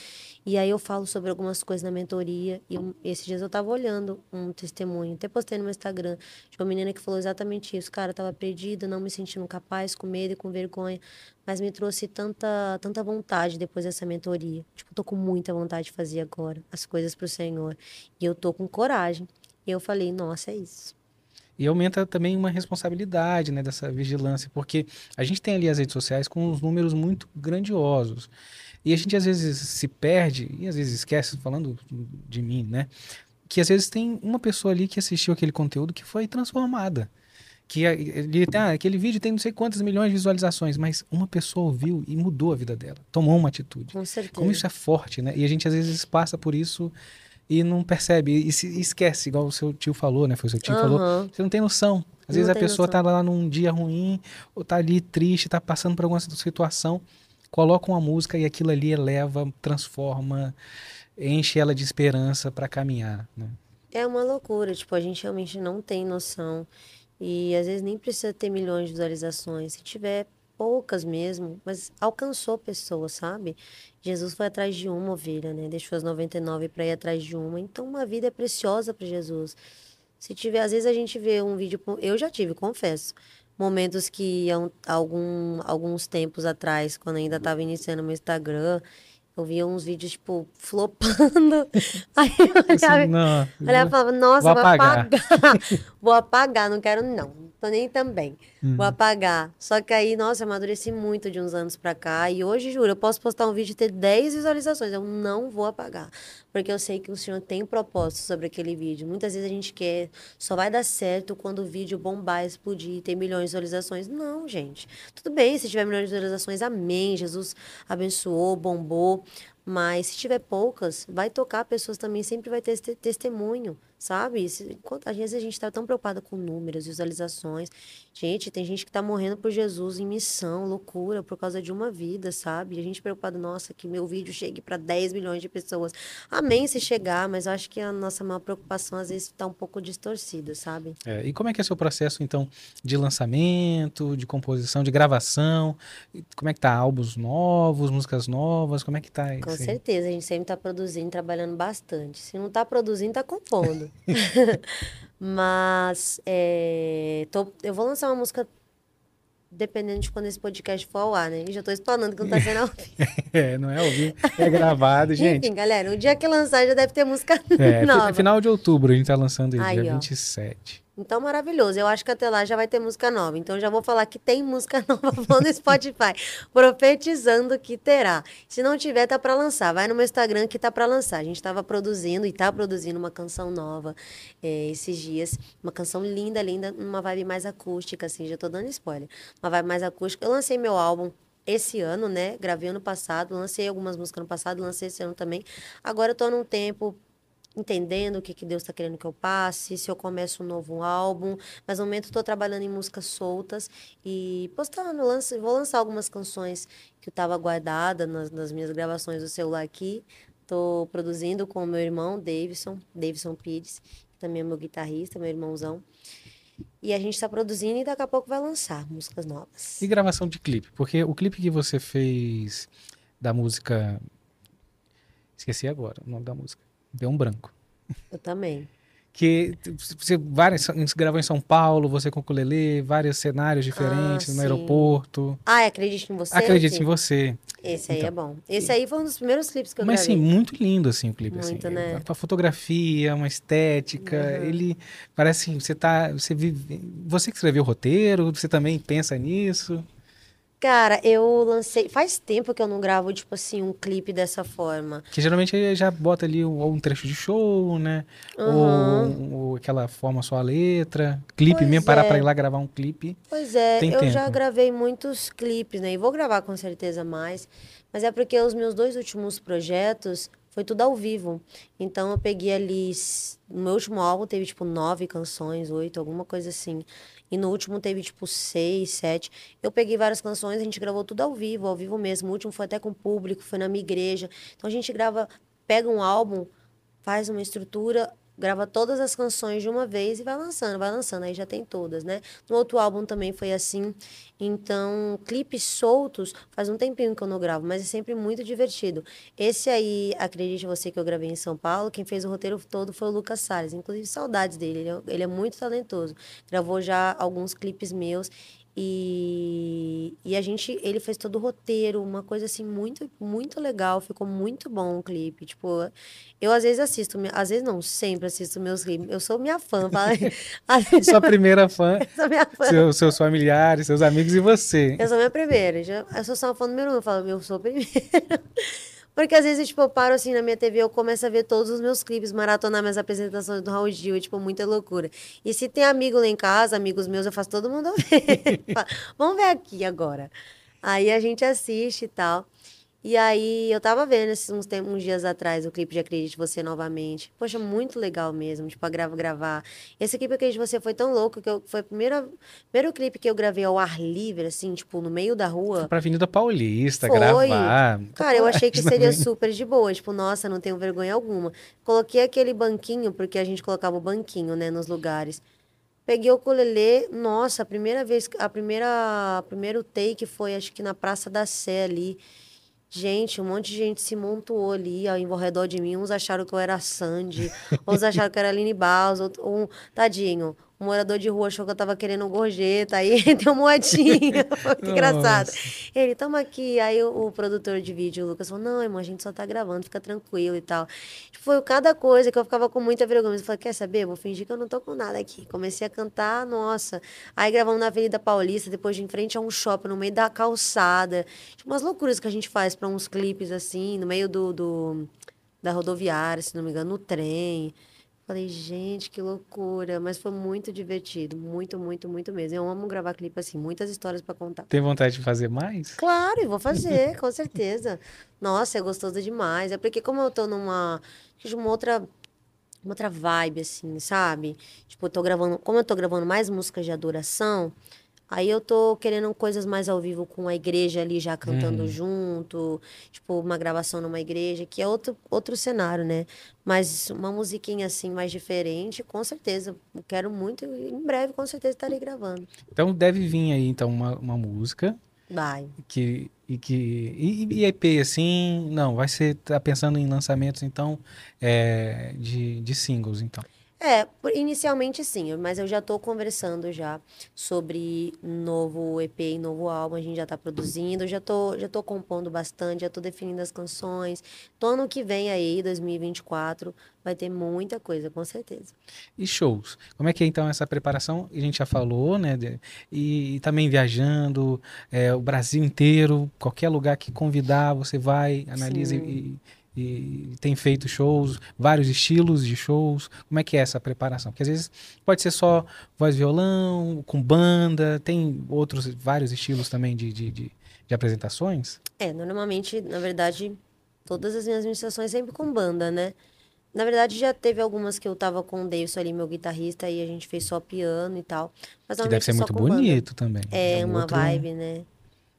E aí eu falo sobre algumas coisas na mentoria. E eu, esses dias eu tava olhando um testemunho, até postei no meu Instagram, de uma menina que falou exatamente isso. Cara, eu tava perdida, não me sentindo capaz, com medo e com vergonha, mas me trouxe tanta, tanta vontade depois dessa mentoria. Tipo, tô com muita vontade de fazer agora as coisas pro Senhor. E eu tô com coragem. E eu falei, nossa, é isso. E aumenta também uma responsabilidade, né, dessa vigilância, porque a gente tem ali as redes sociais com uns números muito grandiosos. E a gente às vezes se perde, e às vezes esquece, falando de mim, né? Que às vezes tem uma pessoa ali que assistiu aquele conteúdo que foi transformada que ele, ah, aquele vídeo tem não sei quantas milhões de visualizações, mas uma pessoa ouviu e mudou a vida dela, tomou uma atitude. Com certeza. Como isso é forte, né? E a gente às vezes passa por isso e não percebe, e se esquece, igual o seu tio falou, né? Foi o seu tio que uhum. falou, você não tem noção. Às vezes a pessoa noção. tá lá num dia ruim, ou tá ali triste, tá passando por alguma situação, coloca uma música e aquilo ali eleva, transforma, enche ela de esperança para caminhar, né? É uma loucura, tipo, a gente realmente não tem noção. E às vezes nem precisa ter milhões de visualizações. Se tiver poucas mesmo, mas alcançou pessoas, sabe? Jesus foi atrás de uma ovelha, né? Deixou as 99 para ir atrás de uma. Então, uma vida é preciosa para Jesus. Se tiver, às vezes a gente vê um vídeo, eu já tive, confesso, momentos que algum, alguns tempos atrás, quando ainda estava iniciando meu Instagram, eu via uns vídeos, tipo, flopando. Aí eu olhava, assim, não, olhava e falava, nossa, vou, vou apagar. apagar. vou apagar, não quero não tô nem também. Uhum. Vou apagar. Só que aí, nossa, eu amadureci muito de uns anos pra cá. E hoje, juro, eu posso postar um vídeo e ter 10 visualizações. Eu não vou apagar. Porque eu sei que o senhor tem propósito sobre aquele vídeo. Muitas vezes a gente quer, só vai dar certo quando o vídeo bombar, explodir, ter milhões de visualizações. Não, gente. Tudo bem, se tiver milhões de visualizações, amém. Jesus abençoou, bombou. Mas se tiver poucas, vai tocar pessoas também, sempre vai ter testemunho sabe? Enquanto, às vezes a gente está tão preocupada com números, visualizações. Gente, tem gente que está morrendo por Jesus em missão, loucura, por causa de uma vida, sabe? E a gente preocupada, nossa, que meu vídeo chegue para 10 milhões de pessoas. Amém se chegar, mas eu acho que a nossa maior preocupação às vezes está um pouco distorcida, sabe? É, e como é que é seu processo, então, de lançamento, de composição, de gravação? Como é que tá? Álbuns novos, músicas novas? Como é que tá? Com certeza, a gente sempre está produzindo, trabalhando bastante. Se não está produzindo, está compondo. Mas é, tô, eu vou lançar uma música dependendo de quando esse podcast for ao ar, né? Eu já tô explanando que não tá sendo ao vivo. é, não é ao vivo, é gravado, gente. Enfim, galera, o dia que lançar já deve ter música é, nova. Final de outubro, a gente tá lançando Aí dia ó. 27. Então, maravilhoso. Eu acho que até lá já vai ter música nova. Então, já vou falar que tem música nova no Spotify, profetizando que terá. Se não tiver, tá para lançar. Vai no meu Instagram que tá para lançar. A gente estava produzindo e tá produzindo uma canção nova é, esses dias. Uma canção linda, linda, uma vibe mais acústica, assim. Já tô dando spoiler. Uma vibe mais acústica. Eu lancei meu álbum esse ano, né? Gravei ano passado, lancei algumas músicas ano passado, lancei esse ano também. Agora eu tô num tempo entendendo o que, que Deus está querendo que eu passe, se eu começo um novo álbum. Mas no momento estou trabalhando em músicas soltas e postando, lance, vou lançar algumas canções que eu estava guardada nas, nas, minhas gravações do celular aqui. Estou produzindo com o meu irmão, Davidson, Davidson Pires, que também é meu guitarrista, meu irmãozão. E a gente está produzindo e daqui a pouco vai lançar músicas novas. E gravação de clipe? Porque o clipe que você fez da música. Esqueci agora o nome da música. Deu um branco. Eu também. Que você várias, gravou em São Paulo, você com o ukulele, vários cenários diferentes ah, no aeroporto. Ah, acredite em você? Acredite em você. Esse aí é então, é bom. Esse aí foi um dos primeiros clipes que eu Mas gravei. sim, muito lindo assim o clipe. Muito, assim. né? A fotografia, uma estética, uhum. ele parece você tá, você vive, você que escreveu o roteiro, você também pensa nisso? Cara, eu lancei. Faz tempo que eu não gravo, tipo assim, um clipe dessa forma. Que geralmente já bota ali ou um trecho de show, né? Uhum. Ou, ou, aquela forma só a letra. Clipe pois mesmo, é. parar pra ir lá gravar um clipe. Pois é, Tem eu tempo. já gravei muitos clipes, né? E vou gravar com certeza mais. Mas é porque os meus dois últimos projetos foi tudo ao vivo. Então eu peguei ali. No meu último álbum teve tipo nove canções, oito, alguma coisa assim. E no último teve, tipo, seis, sete. Eu peguei várias canções, a gente gravou tudo ao vivo, ao vivo mesmo. O último foi até com o público, foi na minha igreja. Então a gente grava, pega um álbum, faz uma estrutura, grava todas as canções de uma vez e vai lançando, vai lançando, aí já tem todas, né? No outro álbum também foi assim. Então, clipes soltos, faz um tempinho que eu não gravo, mas é sempre muito divertido. Esse aí, acredite você que eu gravei em São Paulo, quem fez o roteiro todo foi o Lucas Salles, inclusive saudades dele, ele é, ele é muito talentoso. Gravou já alguns clipes meus e, e a gente, ele fez todo o roteiro, uma coisa assim muito, muito legal, ficou muito bom o clipe. Tipo, eu às vezes assisto, às vezes não, sempre assisto meus clipes. Eu sou minha fã. Sua primeira fã. sou minha fã. Seu, seus familiares, seus amigos e você. Eu sou minha primeira. Eu sou só fã número um. Eu falo, eu sou primeira. Porque às vezes, tipo, eu paro assim na minha TV, eu começo a ver todos os meus clipes, maratonar minhas apresentações do Raul Gil, é, tipo, muita loucura. E se tem amigo lá em casa, amigos meus, eu faço todo mundo ver. Vamos ver aqui agora. Aí a gente assiste e tal. E aí eu tava vendo esses uns, tempos, uns dias atrás o clipe de Acredite Você novamente. Poxa, muito legal mesmo, tipo, a grava, gravar. Esse clipe Acredite Você foi tão louco que eu, foi o primeiro, primeiro clipe que eu gravei ao ar livre, assim, tipo, no meio da rua. Foi pra Avenida Paulista foi. gravar. Cara, eu achei que seria super de boa, tipo, nossa, não tenho vergonha alguma. Coloquei aquele banquinho, porque a gente colocava o banquinho, né, nos lugares. Peguei o ukulele, nossa, a primeira vez, a primeira, primeiro take foi acho que na Praça da Sé ali. Gente, um monte de gente se montou ali ao, redor de mim. Uns acharam que eu era Sandy, outros acharam que era Aline Baus, um, tadinho um morador de rua achou que eu tava querendo gorjeta, aí deu moedinha. Foi engraçado. Ele, toma aqui. Aí o, o, produtor de vídeo, o Lucas, falou: Não, irmão, a gente só tá gravando, fica tranquilo e tal. Tipo, foi cada coisa que eu ficava com muita vergonha. Eu falei: Quer saber? Vou fingir que eu não tô com nada aqui. Comecei a cantar, nossa. Aí gravamos na Avenida Paulista, depois de em frente a um shopping, no meio da calçada. Tipo, umas loucuras que a gente faz para uns clipes assim, no meio do, do da rodoviária, se não me engano, no trem. Falei, gente, que loucura. Mas foi muito divertido. Muito, muito, muito mesmo. Eu amo gravar clipe assim, muitas histórias para contar. Tem vontade de fazer mais? Claro, eu vou fazer, com certeza. Nossa, é gostoso demais. É porque como eu tô numa. uma outra. Uma outra vibe, assim, sabe? Tipo, eu tô gravando. Como eu tô gravando mais músicas de adoração, Aí eu tô querendo coisas mais ao vivo com a igreja ali já cantando uhum. junto, tipo uma gravação numa igreja, que é outro, outro cenário, né? Mas uma musiquinha assim mais diferente, com certeza. Quero muito, em breve com certeza estarei gravando. Então deve vir aí então uma, uma música. Vai. Que, e que e, e EP assim, não, vai ser tá pensando em lançamentos então é, de, de singles então. É, inicialmente sim, mas eu já estou conversando já sobre novo EP e novo álbum, a gente já está produzindo, já tô, já tô compondo bastante, já estou definindo as canções. Então, ano que vem aí, 2024, vai ter muita coisa, com certeza. E shows? Como é que é então essa preparação? A gente já falou, né? E, e também viajando, é, o Brasil inteiro, qualquer lugar que convidar, você vai, analisa e, e tem feito shows, vários estilos de shows. Como é que é essa preparação? Porque às vezes pode ser só voz violão, com banda, tem outros, vários estilos também de, de, de, de apresentações? É, normalmente, na verdade, todas as minhas administrações sempre com banda, né? Na verdade, já teve algumas que eu tava com o Davidson ali, meu guitarrista, e a gente fez só piano e tal. Mas que deve ser muito bonito banda. também. É, é uma outro... vibe, né?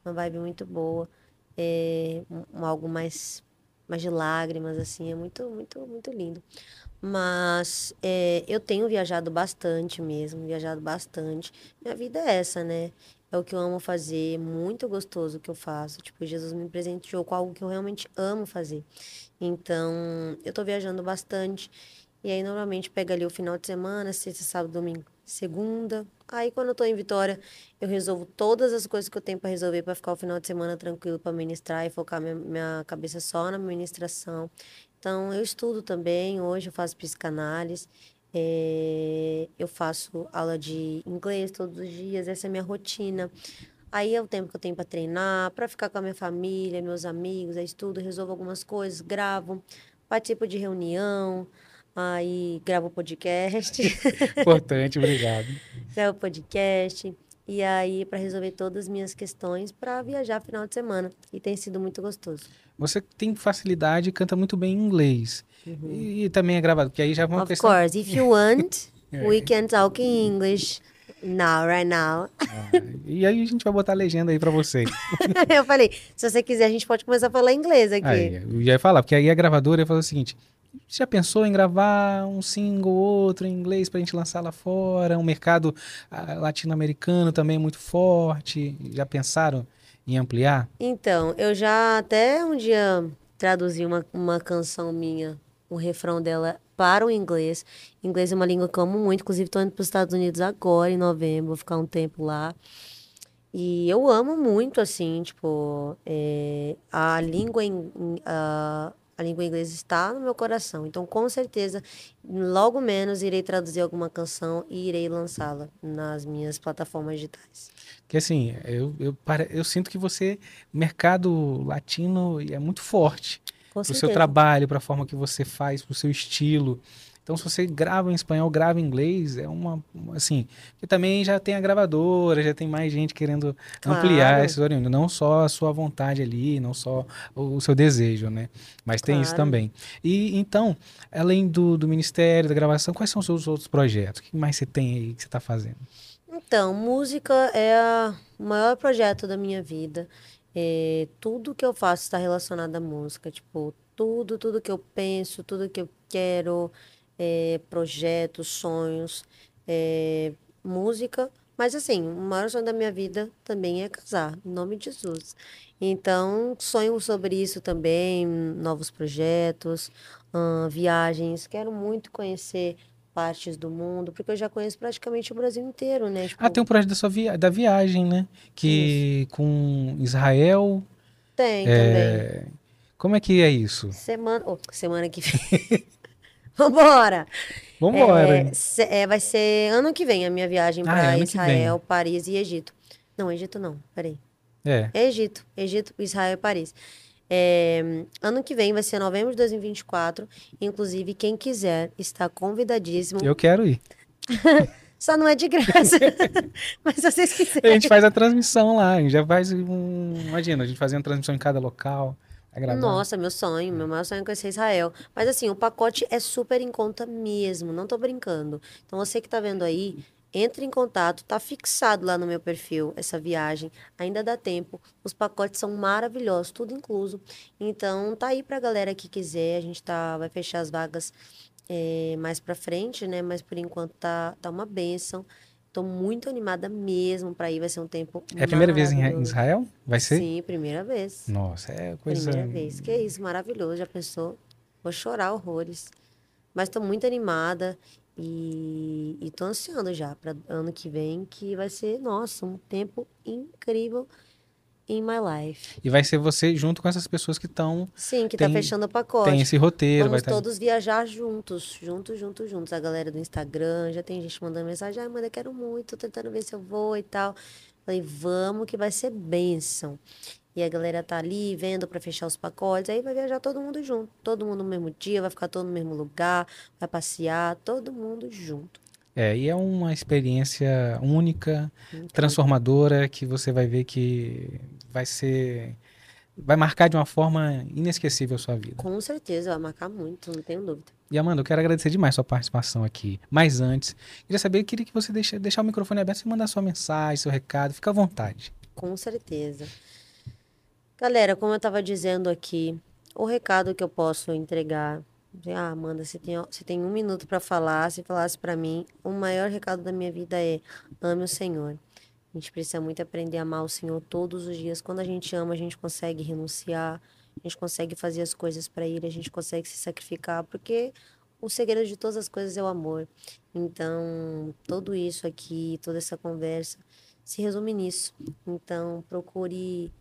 Uma vibe muito boa. É um, algo mais mas de lágrimas, assim, é muito, muito, muito lindo. Mas é, eu tenho viajado bastante mesmo, viajado bastante. Minha vida é essa, né? É o que eu amo fazer, muito gostoso o que eu faço. Tipo, Jesus me presenteou com algo que eu realmente amo fazer. Então, eu tô viajando bastante. E aí, normalmente, pega ali o final de semana, sexta, sábado, domingo, segunda. Aí, quando eu tô em Vitória, eu resolvo todas as coisas que eu tenho para resolver para ficar o final de semana tranquilo para ministrar e focar minha, minha cabeça só na ministração. Então, eu estudo também. Hoje eu faço psicanálise. É, eu faço aula de inglês todos os dias. Essa é minha rotina. Aí é o tempo que eu tenho para treinar, para ficar com a minha família, meus amigos, aí estudo, resolvo algumas coisas, gravo, participo de reunião, Aí gravo podcast. Importante, obrigado. gravo podcast. E aí, para resolver todas as minhas questões, para viajar final de semana. E tem sido muito gostoso. Você tem facilidade e canta muito bem em inglês. Uhum. E, e, também é gravado, porque aí já é uma of questão... Of course, if you want, we can talk in English. Now, right now. Ah, e aí a gente vai botar a legenda aí para você. eu falei, se você quiser, a gente pode começar a falar inglês aqui. Aí, eu ia falar, porque aí a gravadora ia falar o seguinte: já pensou em gravar um single ou outro em inglês para a gente lançar lá fora? Um mercado ah, latino-americano também muito forte. Já pensaram em ampliar? Então, eu já até um dia traduzi uma, uma canção minha, um refrão dela para o inglês. Inglês é uma língua que eu amo muito, inclusive estou indo para os Estados Unidos agora, em novembro, vou ficar um tempo lá. E eu amo muito, assim, tipo, é, a língua, em, a, a língua inglesa está no meu coração. Então, com certeza, logo menos irei traduzir alguma canção e irei lançá-la nas minhas plataformas digitais. Que assim, eu, eu, eu sinto que você, mercado latino, é muito forte. Com o seu trabalho, para a forma que você faz, para o seu estilo. Então, se você grava em espanhol, grava em inglês, é uma, assim, que também já tem a gravadora, já tem mais gente querendo Claro. ampliar esses oriundos, não só a sua vontade ali, não só o, o seu desejo, né? Mas tem isso Claro. também. E então, além do, do ministério, da gravação, quais são os seus outros projetos? O que mais você tem aí que você está fazendo? Então, música é o maior projeto da minha vida. É, tudo que eu faço está relacionado à música. Tipo, tudo, tudo que eu penso, tudo que eu quero, é, projetos, sonhos, é, música. Mas assim, o maior sonho da minha vida também é casar, em nome de Jesus. Então, sonho sobre isso também, novos projetos, ahn, viagens. Quero muito conhecer partes do mundo, porque eu já conheço praticamente o Brasil inteiro, né? Tipo, Ah, tem um projeto da sua via da viagem, né? Que com Israel. tem também. é, Como é que é isso? Semana, oh, semana que vem. Vambora! Vambora. É, é, vai ser ano que vem a minha viagem Ah, é para ano que Israel, Paris e Egito. Não, Egito não, peraí. É. É Egito, Egito, Israel e Paris. É, ano que vem vai ser novembro de 2024. Inclusive, quem quiser está convidadíssimo. Eu quero ir. Só não é de graça. Mas se vocês A quiserem. gente faz a transmissão lá, a gente já faz um. Imagina, a gente fazia uma transmissão em cada local. Gravar. Nossa, meu sonho, meu maior sonho é conhecer Israel. Mas assim, o pacote é super em conta mesmo, não tô brincando. Então você que tá vendo aí, entre em contato, tá fixado lá no meu perfil essa viagem. Ainda dá tempo. Os pacotes são maravilhosos, tudo incluso. Então tá aí pra galera que quiser, a gente tá vai fechar as vagas eh, mais pra frente, né? Mas por enquanto tá tá uma benção. Tô muito animada mesmo pra ir, vai ser um tempo É a primeira vez em. Israel? Vai ser? Sim, primeira vez. Nossa, é coisa. Primeira vez. Que isso, maravilhoso. Já pensou? Vou chorar horrores. Mas tô muito animada e, e tô ansiando já para ano que vem, que vai ser, nossa, um tempo incrível in my life. E vai ser você junto com essas pessoas que estão. Sim, que Tem- tá fechando o pacote. Tem esse roteiro, vai Vamos estar. todos viajar juntos, juntos, juntos, juntos. A galera do Instagram, já tem gente mandando mensagem, ai, eu quero muito, tô tentando ver se eu vou e tal. Falei, vamos que vai ser bênção. E a galera tá ali vendo pra fechar os pacotes, aí vai viajar todo mundo junto. Todo mundo no mesmo dia, vai ficar todo no mesmo lugar, vai passear, todo mundo junto. É, e é uma experiência única, transformadora, que você vai ver que vai ser. Vai marcar de uma forma inesquecível a sua vida. com certeza, vai marcar muito, não tenho dúvida. E Amanda, eu quero agradecer demais sua participação aqui. Mas antes, queria saber, queria que você deixe, deixar o microfone aberto e mandar sua mensagem, seu recado, fica à vontade. Com certeza. Galera, como eu estava dizendo aqui, o recado que eu posso entregar. Ah, Amanda, você tem, você tem um minuto para falar. Se falasse para mim, o maior recado da minha vida é: ame o Senhor. A gente precisa muito aprender a amar o Senhor todos os dias. Quando a gente ama, a gente consegue renunciar, a gente consegue fazer as coisas para Ele, a gente consegue se sacrificar, porque o segredo de todas as coisas é o amor. Então, tudo isso aqui, toda essa conversa, se resume nisso. Então, procure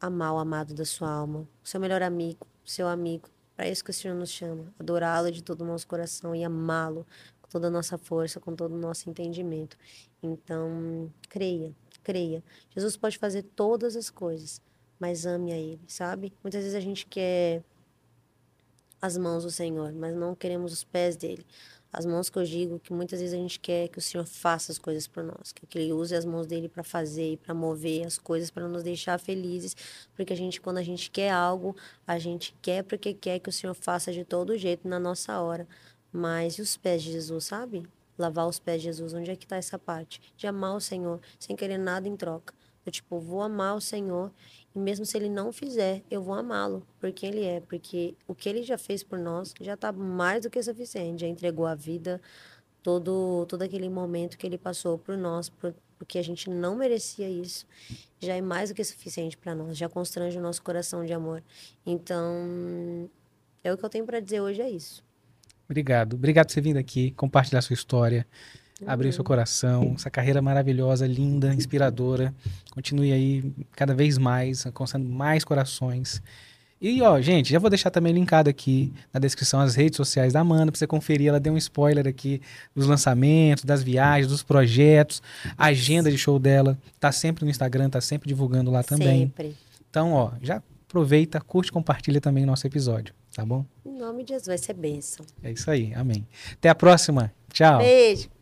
amar o amado da sua alma, o seu melhor amigo, seu amigo. Para isso que o Senhor nos chama, adorá-lo de todo o nosso coração e amá-lo com toda a nossa força, com todo o nosso entendimento. Então, creia, creia. Jesus pode fazer todas as coisas, mas ame a Ele, sabe? Muitas vezes a gente quer as mãos do Senhor, mas não queremos os pés dele. As mãos que eu digo que muitas vezes a gente quer que o Senhor faça as coisas por nós, que Ele use as mãos dele para fazer e para mover as coisas para nos deixar felizes, porque a gente quando a gente quer algo, a gente quer porque quer que o Senhor faça de todo jeito na nossa hora. Mas e os pés de Jesus, sabe? Lavar os pés de Jesus, onde é que está essa parte? De amar o Senhor sem querer nada em troca. Eu, tipo, vou amar o Senhor e mesmo se ele não fizer, eu vou amá-lo por quem ele é, porque o que ele já fez por nós já está mais do que suficiente. Já entregou a vida, todo, todo aquele momento que ele passou por nós, por, porque a gente não merecia isso, já é mais do que suficiente para nós, já constrange o nosso coração de amor. Então, é o que eu tenho para dizer hoje, é isso. Obrigado. Obrigado por você vir aqui, compartilhar sua história, abrir seu coração, essa carreira maravilhosa, linda, inspiradora. Continue aí cada vez mais, alcançando mais corações. E, ó, gente, já vou deixar também linkado aqui na descrição as redes sociais da Amanda pra você conferir. Ela deu um spoiler aqui dos lançamentos, das viagens, dos projetos, a agenda de show dela. Tá sempre no Instagram, tá sempre divulgando lá também. Sempre. Então, ó, já aproveita, curte, compartilha também o nosso episódio. Tá bom? Em nome de Jesus, vai ser bênção. É isso aí. Amém. Até a próxima. Tchau. Beijo.